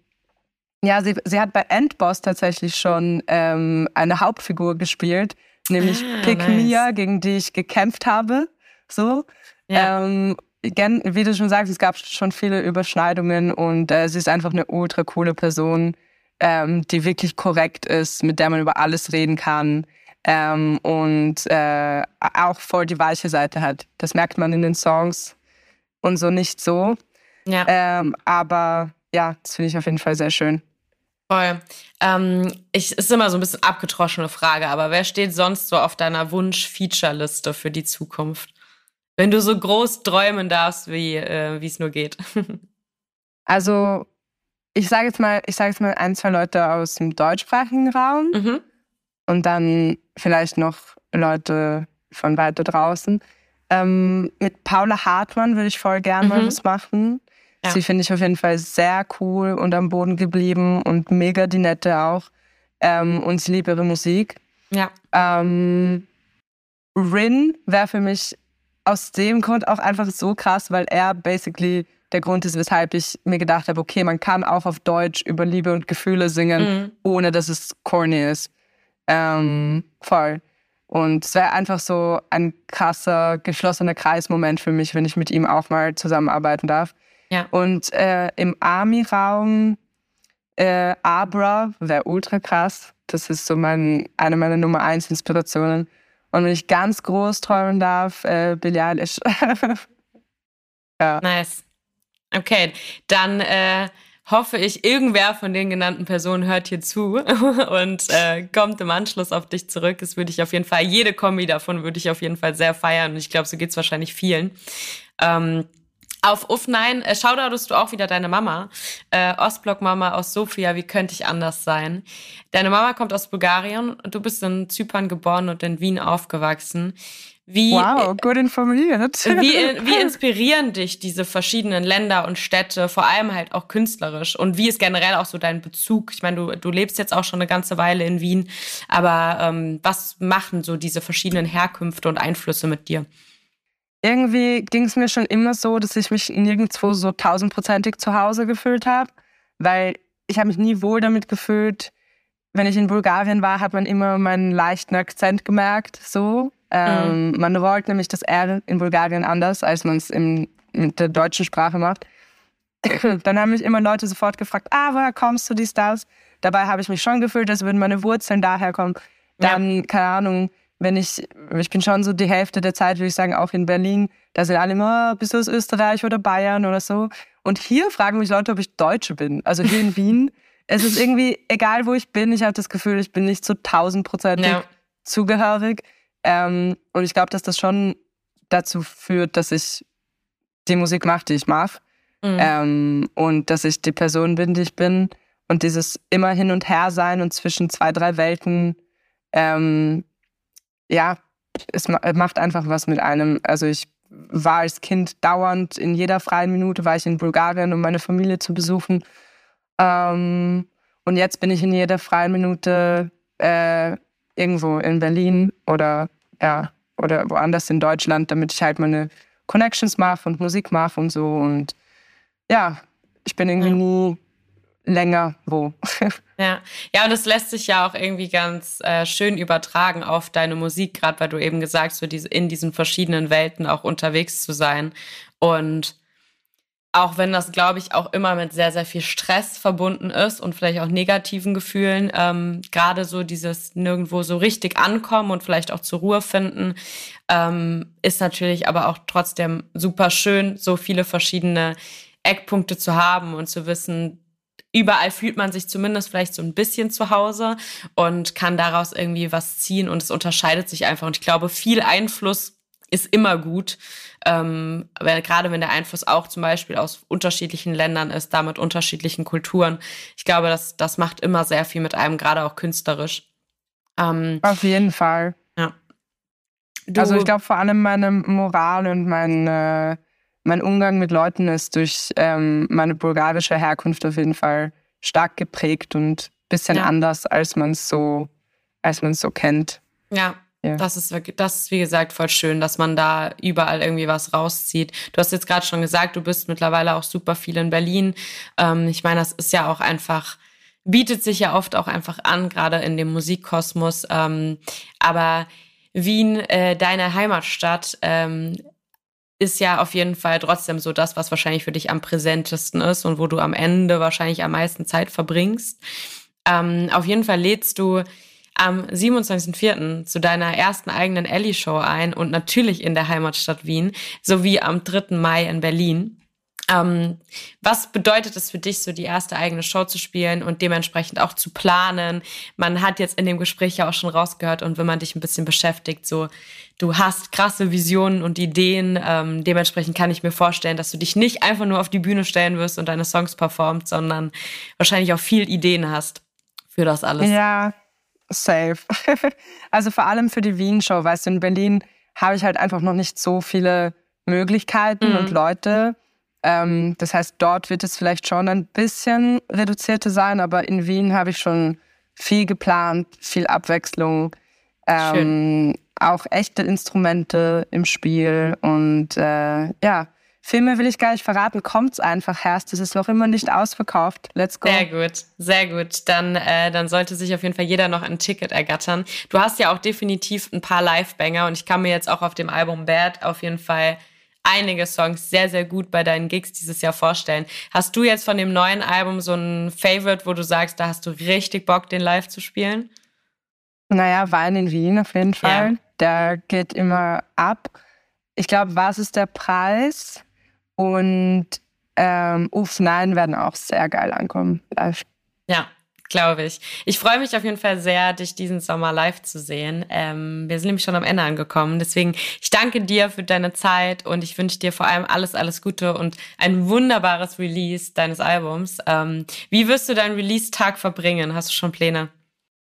ja, sie, sie hat bei Endboss tatsächlich schon ähm, eine Hauptfigur gespielt, nämlich ah, Pick nice. Mia, gegen die ich gekämpft habe. So. Ja. Ähm, wie du schon sagst, es gab schon viele Überschneidungen und äh, sie ist einfach eine ultra coole Person, ähm, die wirklich korrekt ist, mit der man über alles reden kann ähm, und äh, auch voll die weiche Seite hat. Das merkt man in den Songs und so nicht so. Ja. Ähm, aber ja, das finde ich auf jeden Fall sehr schön. Voll. Ähm, ich, ist immer so ein bisschen abgetroschene Frage, aber wer steht sonst so auf deiner Wunsch-Feature-Liste für die Zukunft? Wenn du so groß träumen darfst, wie äh, es nur geht. Also ich sage jetzt mal, ich sage jetzt mal ein, zwei Leute aus dem deutschsprachigen Raum mhm. und dann vielleicht noch Leute von weiter draußen. Ähm, mit Paula Hartmann würde ich voll gern mhm. mal was machen. Ja. Sie finde ich auf jeden Fall sehr cool und am Boden geblieben und mega die Nette auch. Ähm, und sie liebt ihre Musik. Ja. Ähm, Rin wäre für mich aus dem Grund auch einfach so krass, weil er basically der Grund ist, weshalb ich mir gedacht habe, okay, man kann auch auf Deutsch über Liebe und Gefühle singen, mhm. ohne dass es corny ist. Ähm, voll. Und es wäre einfach so ein krasser, geschlossener Kreismoment für mich, wenn ich mit ihm auch mal zusammenarbeiten darf. Ja. Und äh, im Army-Raum äh, Abra wäre ultra krass. Das ist so mein, eine meiner Nummer eins Inspirationen. Und wenn ich ganz groß träumen darf, äh, Billie Eilish. ja. Nice. Okay, dann äh, hoffe ich, irgendwer von den genannten Personen hört hier zu und äh, kommt im Anschluss auf dich zurück. Das würde ich auf jeden Fall, jede Kombi davon würde ich auf jeden Fall sehr feiern und ich glaube, so geht's wahrscheinlich vielen. Ähm, auf Uff nein, äh, shoutoutest du auch wieder deine Mama. Äh, Ostblock-Mama aus Sofia, wie könnte ich anders sein? Deine Mama kommt aus Bulgarien und du bist in Zypern geboren und in Wien aufgewachsen. Wie, wow, gut informiert. Wie, wie inspirieren dich diese verschiedenen Länder und Städte, vor allem halt auch künstlerisch? Und wie ist generell auch so dein Bezug? Ich meine, du, du lebst jetzt auch schon eine ganze Weile in Wien, aber ähm, was machen so diese verschiedenen Herkünfte und Einflüsse mit dir? Irgendwie ging es mir schon immer so, dass ich mich nirgendwo so tausendprozentig zu Hause gefühlt habe, weil ich habe mich nie wohl damit gefühlt. Wenn ich in Bulgarien war, hat man immer meinen leichten Akzent gemerkt, so. Ähm, mhm. Man rollt nämlich das R in Bulgarien anders, als man es mit der deutschen Sprache macht. Dann haben mich immer Leute sofort gefragt, ah, woher kommst du, dies, das? Dabei habe ich mich schon gefühlt, als würden meine Wurzeln daher kommen. Dann, ja. keine Ahnung, wenn ich, ich bin schon so die Hälfte der Zeit, würde ich sagen, auch in Berlin, da sind alle immer, oh, bist du aus Österreich oder Bayern oder so. Und hier fragen mich Leute, ob ich Deutsche bin. Also hier in Wien, es ist irgendwie, egal wo ich bin, ich habe das Gefühl, ich bin nicht so tausendprozentig ja. zugehörig. Ähm, und ich glaube, dass das schon dazu führt, dass ich die Musik mache, die ich mache. Mhm. Ähm, und dass ich die Person bin, die ich bin. Und dieses immer hin und her sein und zwischen zwei, drei Welten, ähm, ja, es macht einfach was mit einem. Also ich war als Kind dauernd in jeder freien Minute war ich in Bulgarien, um meine Familie zu besuchen. Ähm, und jetzt bin ich in jeder freien Minute äh, irgendwo in Berlin oder ja, oder woanders in Deutschland, damit ich halt meine Connections mache und Musik mache und so. Und ja, ich bin irgendwie nie länger wo. ja. ja, und es lässt sich ja auch irgendwie ganz äh, schön übertragen auf deine Musik, gerade weil du eben gesagt hast, so diese, in diesen verschiedenen Welten auch unterwegs zu sein. Und auch wenn das, glaube ich, auch immer mit sehr, sehr viel Stress verbunden ist und vielleicht auch negativen Gefühlen, ähm, gerade so dieses nirgendwo so richtig ankommen und vielleicht auch zur Ruhe finden, ähm, ist natürlich aber auch trotzdem super schön, so viele verschiedene Eckpunkte zu haben und zu wissen, überall fühlt man sich zumindest vielleicht so ein bisschen zu Hause und kann daraus irgendwie was ziehen und es unterscheidet sich einfach. Und ich glaube, viel Einfluss ist immer gut. Ähm, weil gerade wenn der Einfluss auch zum Beispiel aus unterschiedlichen Ländern ist, damit unterschiedlichen Kulturen. Ich glaube, das, das macht immer sehr viel mit einem, gerade auch künstlerisch. Ähm, Auf jeden Fall. Ja. Du, also ich glaube vor allem meine Moral und mein, äh, mein Umgang mit Leuten ist durch ähm, meine bulgarische Herkunft auf jeden Fall stark geprägt und ein bisschen ja. anders, als man es so, als man es so kennt. Ja, ja. Das ist wirklich, das ist wie gesagt voll schön, dass man da überall irgendwie was rauszieht. Du hast jetzt gerade schon gesagt, du bist mittlerweile auch super viel in Berlin. Ähm, ich meine, das ist ja auch einfach, bietet sich ja oft auch einfach an, gerade in dem Musikkosmos. Ähm, aber Wien, äh, deine Heimatstadt, ähm, ist ja auf jeden Fall trotzdem so das, was wahrscheinlich für dich am präsentesten ist und wo du am Ende wahrscheinlich am meisten Zeit verbringst. Ähm, auf jeden Fall lädst du am 27.04. zu deiner ersten eigenen Ellie-Show ein und natürlich in der Heimatstadt Wien sowie am 3. Mai in Berlin. Ähm, was bedeutet es für dich, so die erste eigene Show zu spielen und dementsprechend auch zu planen? Man hat jetzt in dem Gespräch ja auch schon rausgehört und wenn man dich ein bisschen beschäftigt, so du hast krasse Visionen und Ideen. Ähm, dementsprechend kann ich mir vorstellen, dass du dich nicht einfach nur auf die Bühne stellen wirst und deine Songs performt, sondern wahrscheinlich auch viel Ideen hast für das alles. Ja, safe. also vor allem für die Wien-Show, weißt du, in Berlin habe ich halt einfach noch nicht so viele Möglichkeiten mhm. und Leute. Ähm, das heißt, dort wird es vielleicht schon ein bisschen reduzierter sein, aber in Wien habe ich schon viel geplant, viel Abwechslung, ähm, auch echte Instrumente im Spiel und äh, ja, viel mehr will ich gar nicht verraten. Kommt's einfach erst. Es ist noch immer nicht ausverkauft. Let's go. Sehr gut, sehr gut. Dann, äh, dann sollte sich auf jeden Fall jeder noch ein Ticket ergattern. Du hast ja auch definitiv ein paar Live-Banger und ich kann mir jetzt auch auf dem Album Bad auf jeden Fall einige Songs sehr, sehr gut bei deinen Gigs dieses Jahr vorstellen. Hast du jetzt von dem neuen Album so ein Favorite, wo du sagst, da hast du richtig Bock, den live zu spielen? Naja, Wein in Wien auf jeden Fall. Ja. Der geht immer ab. Ich glaube, was ist der Preis? Und ähm, Uff, Nein werden auch sehr geil ankommen live. Ja, Glaube ich. Ich freue mich auf jeden Fall sehr, dich diesen Sommer live zu sehen. Ähm, wir sind nämlich schon am Ende angekommen. Deswegen, ich danke dir für deine Zeit und ich wünsche dir vor allem alles, alles Gute und ein wunderbares Release deines Albums. Ähm, wie wirst du deinen Release-Tag verbringen? Hast du schon Pläne?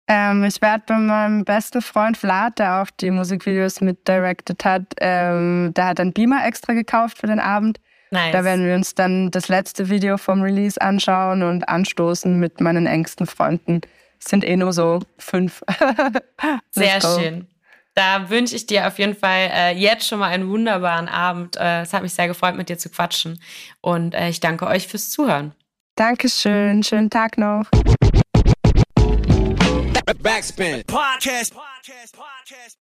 Ähm, ich werde bei meinem besten Freund Vlad, der auch die Musikvideos mit directed hat, ähm, der hat einen Beamer extra gekauft für den Abend. Nice. Da werden wir uns dann das letzte Video vom Release anschauen und anstoßen mit meinen engsten Freunden. Es sind eh nur so fünf. Sehr schön. Da wünsche ich dir auf jeden Fall äh, jetzt schon mal einen wunderbaren Abend. Äh, es hat mich sehr gefreut, mit dir zu quatschen. Und äh, ich danke euch fürs Zuhören. Dankeschön. Schönen Tag noch. Backspin. Podcast. Podcast. Podcast.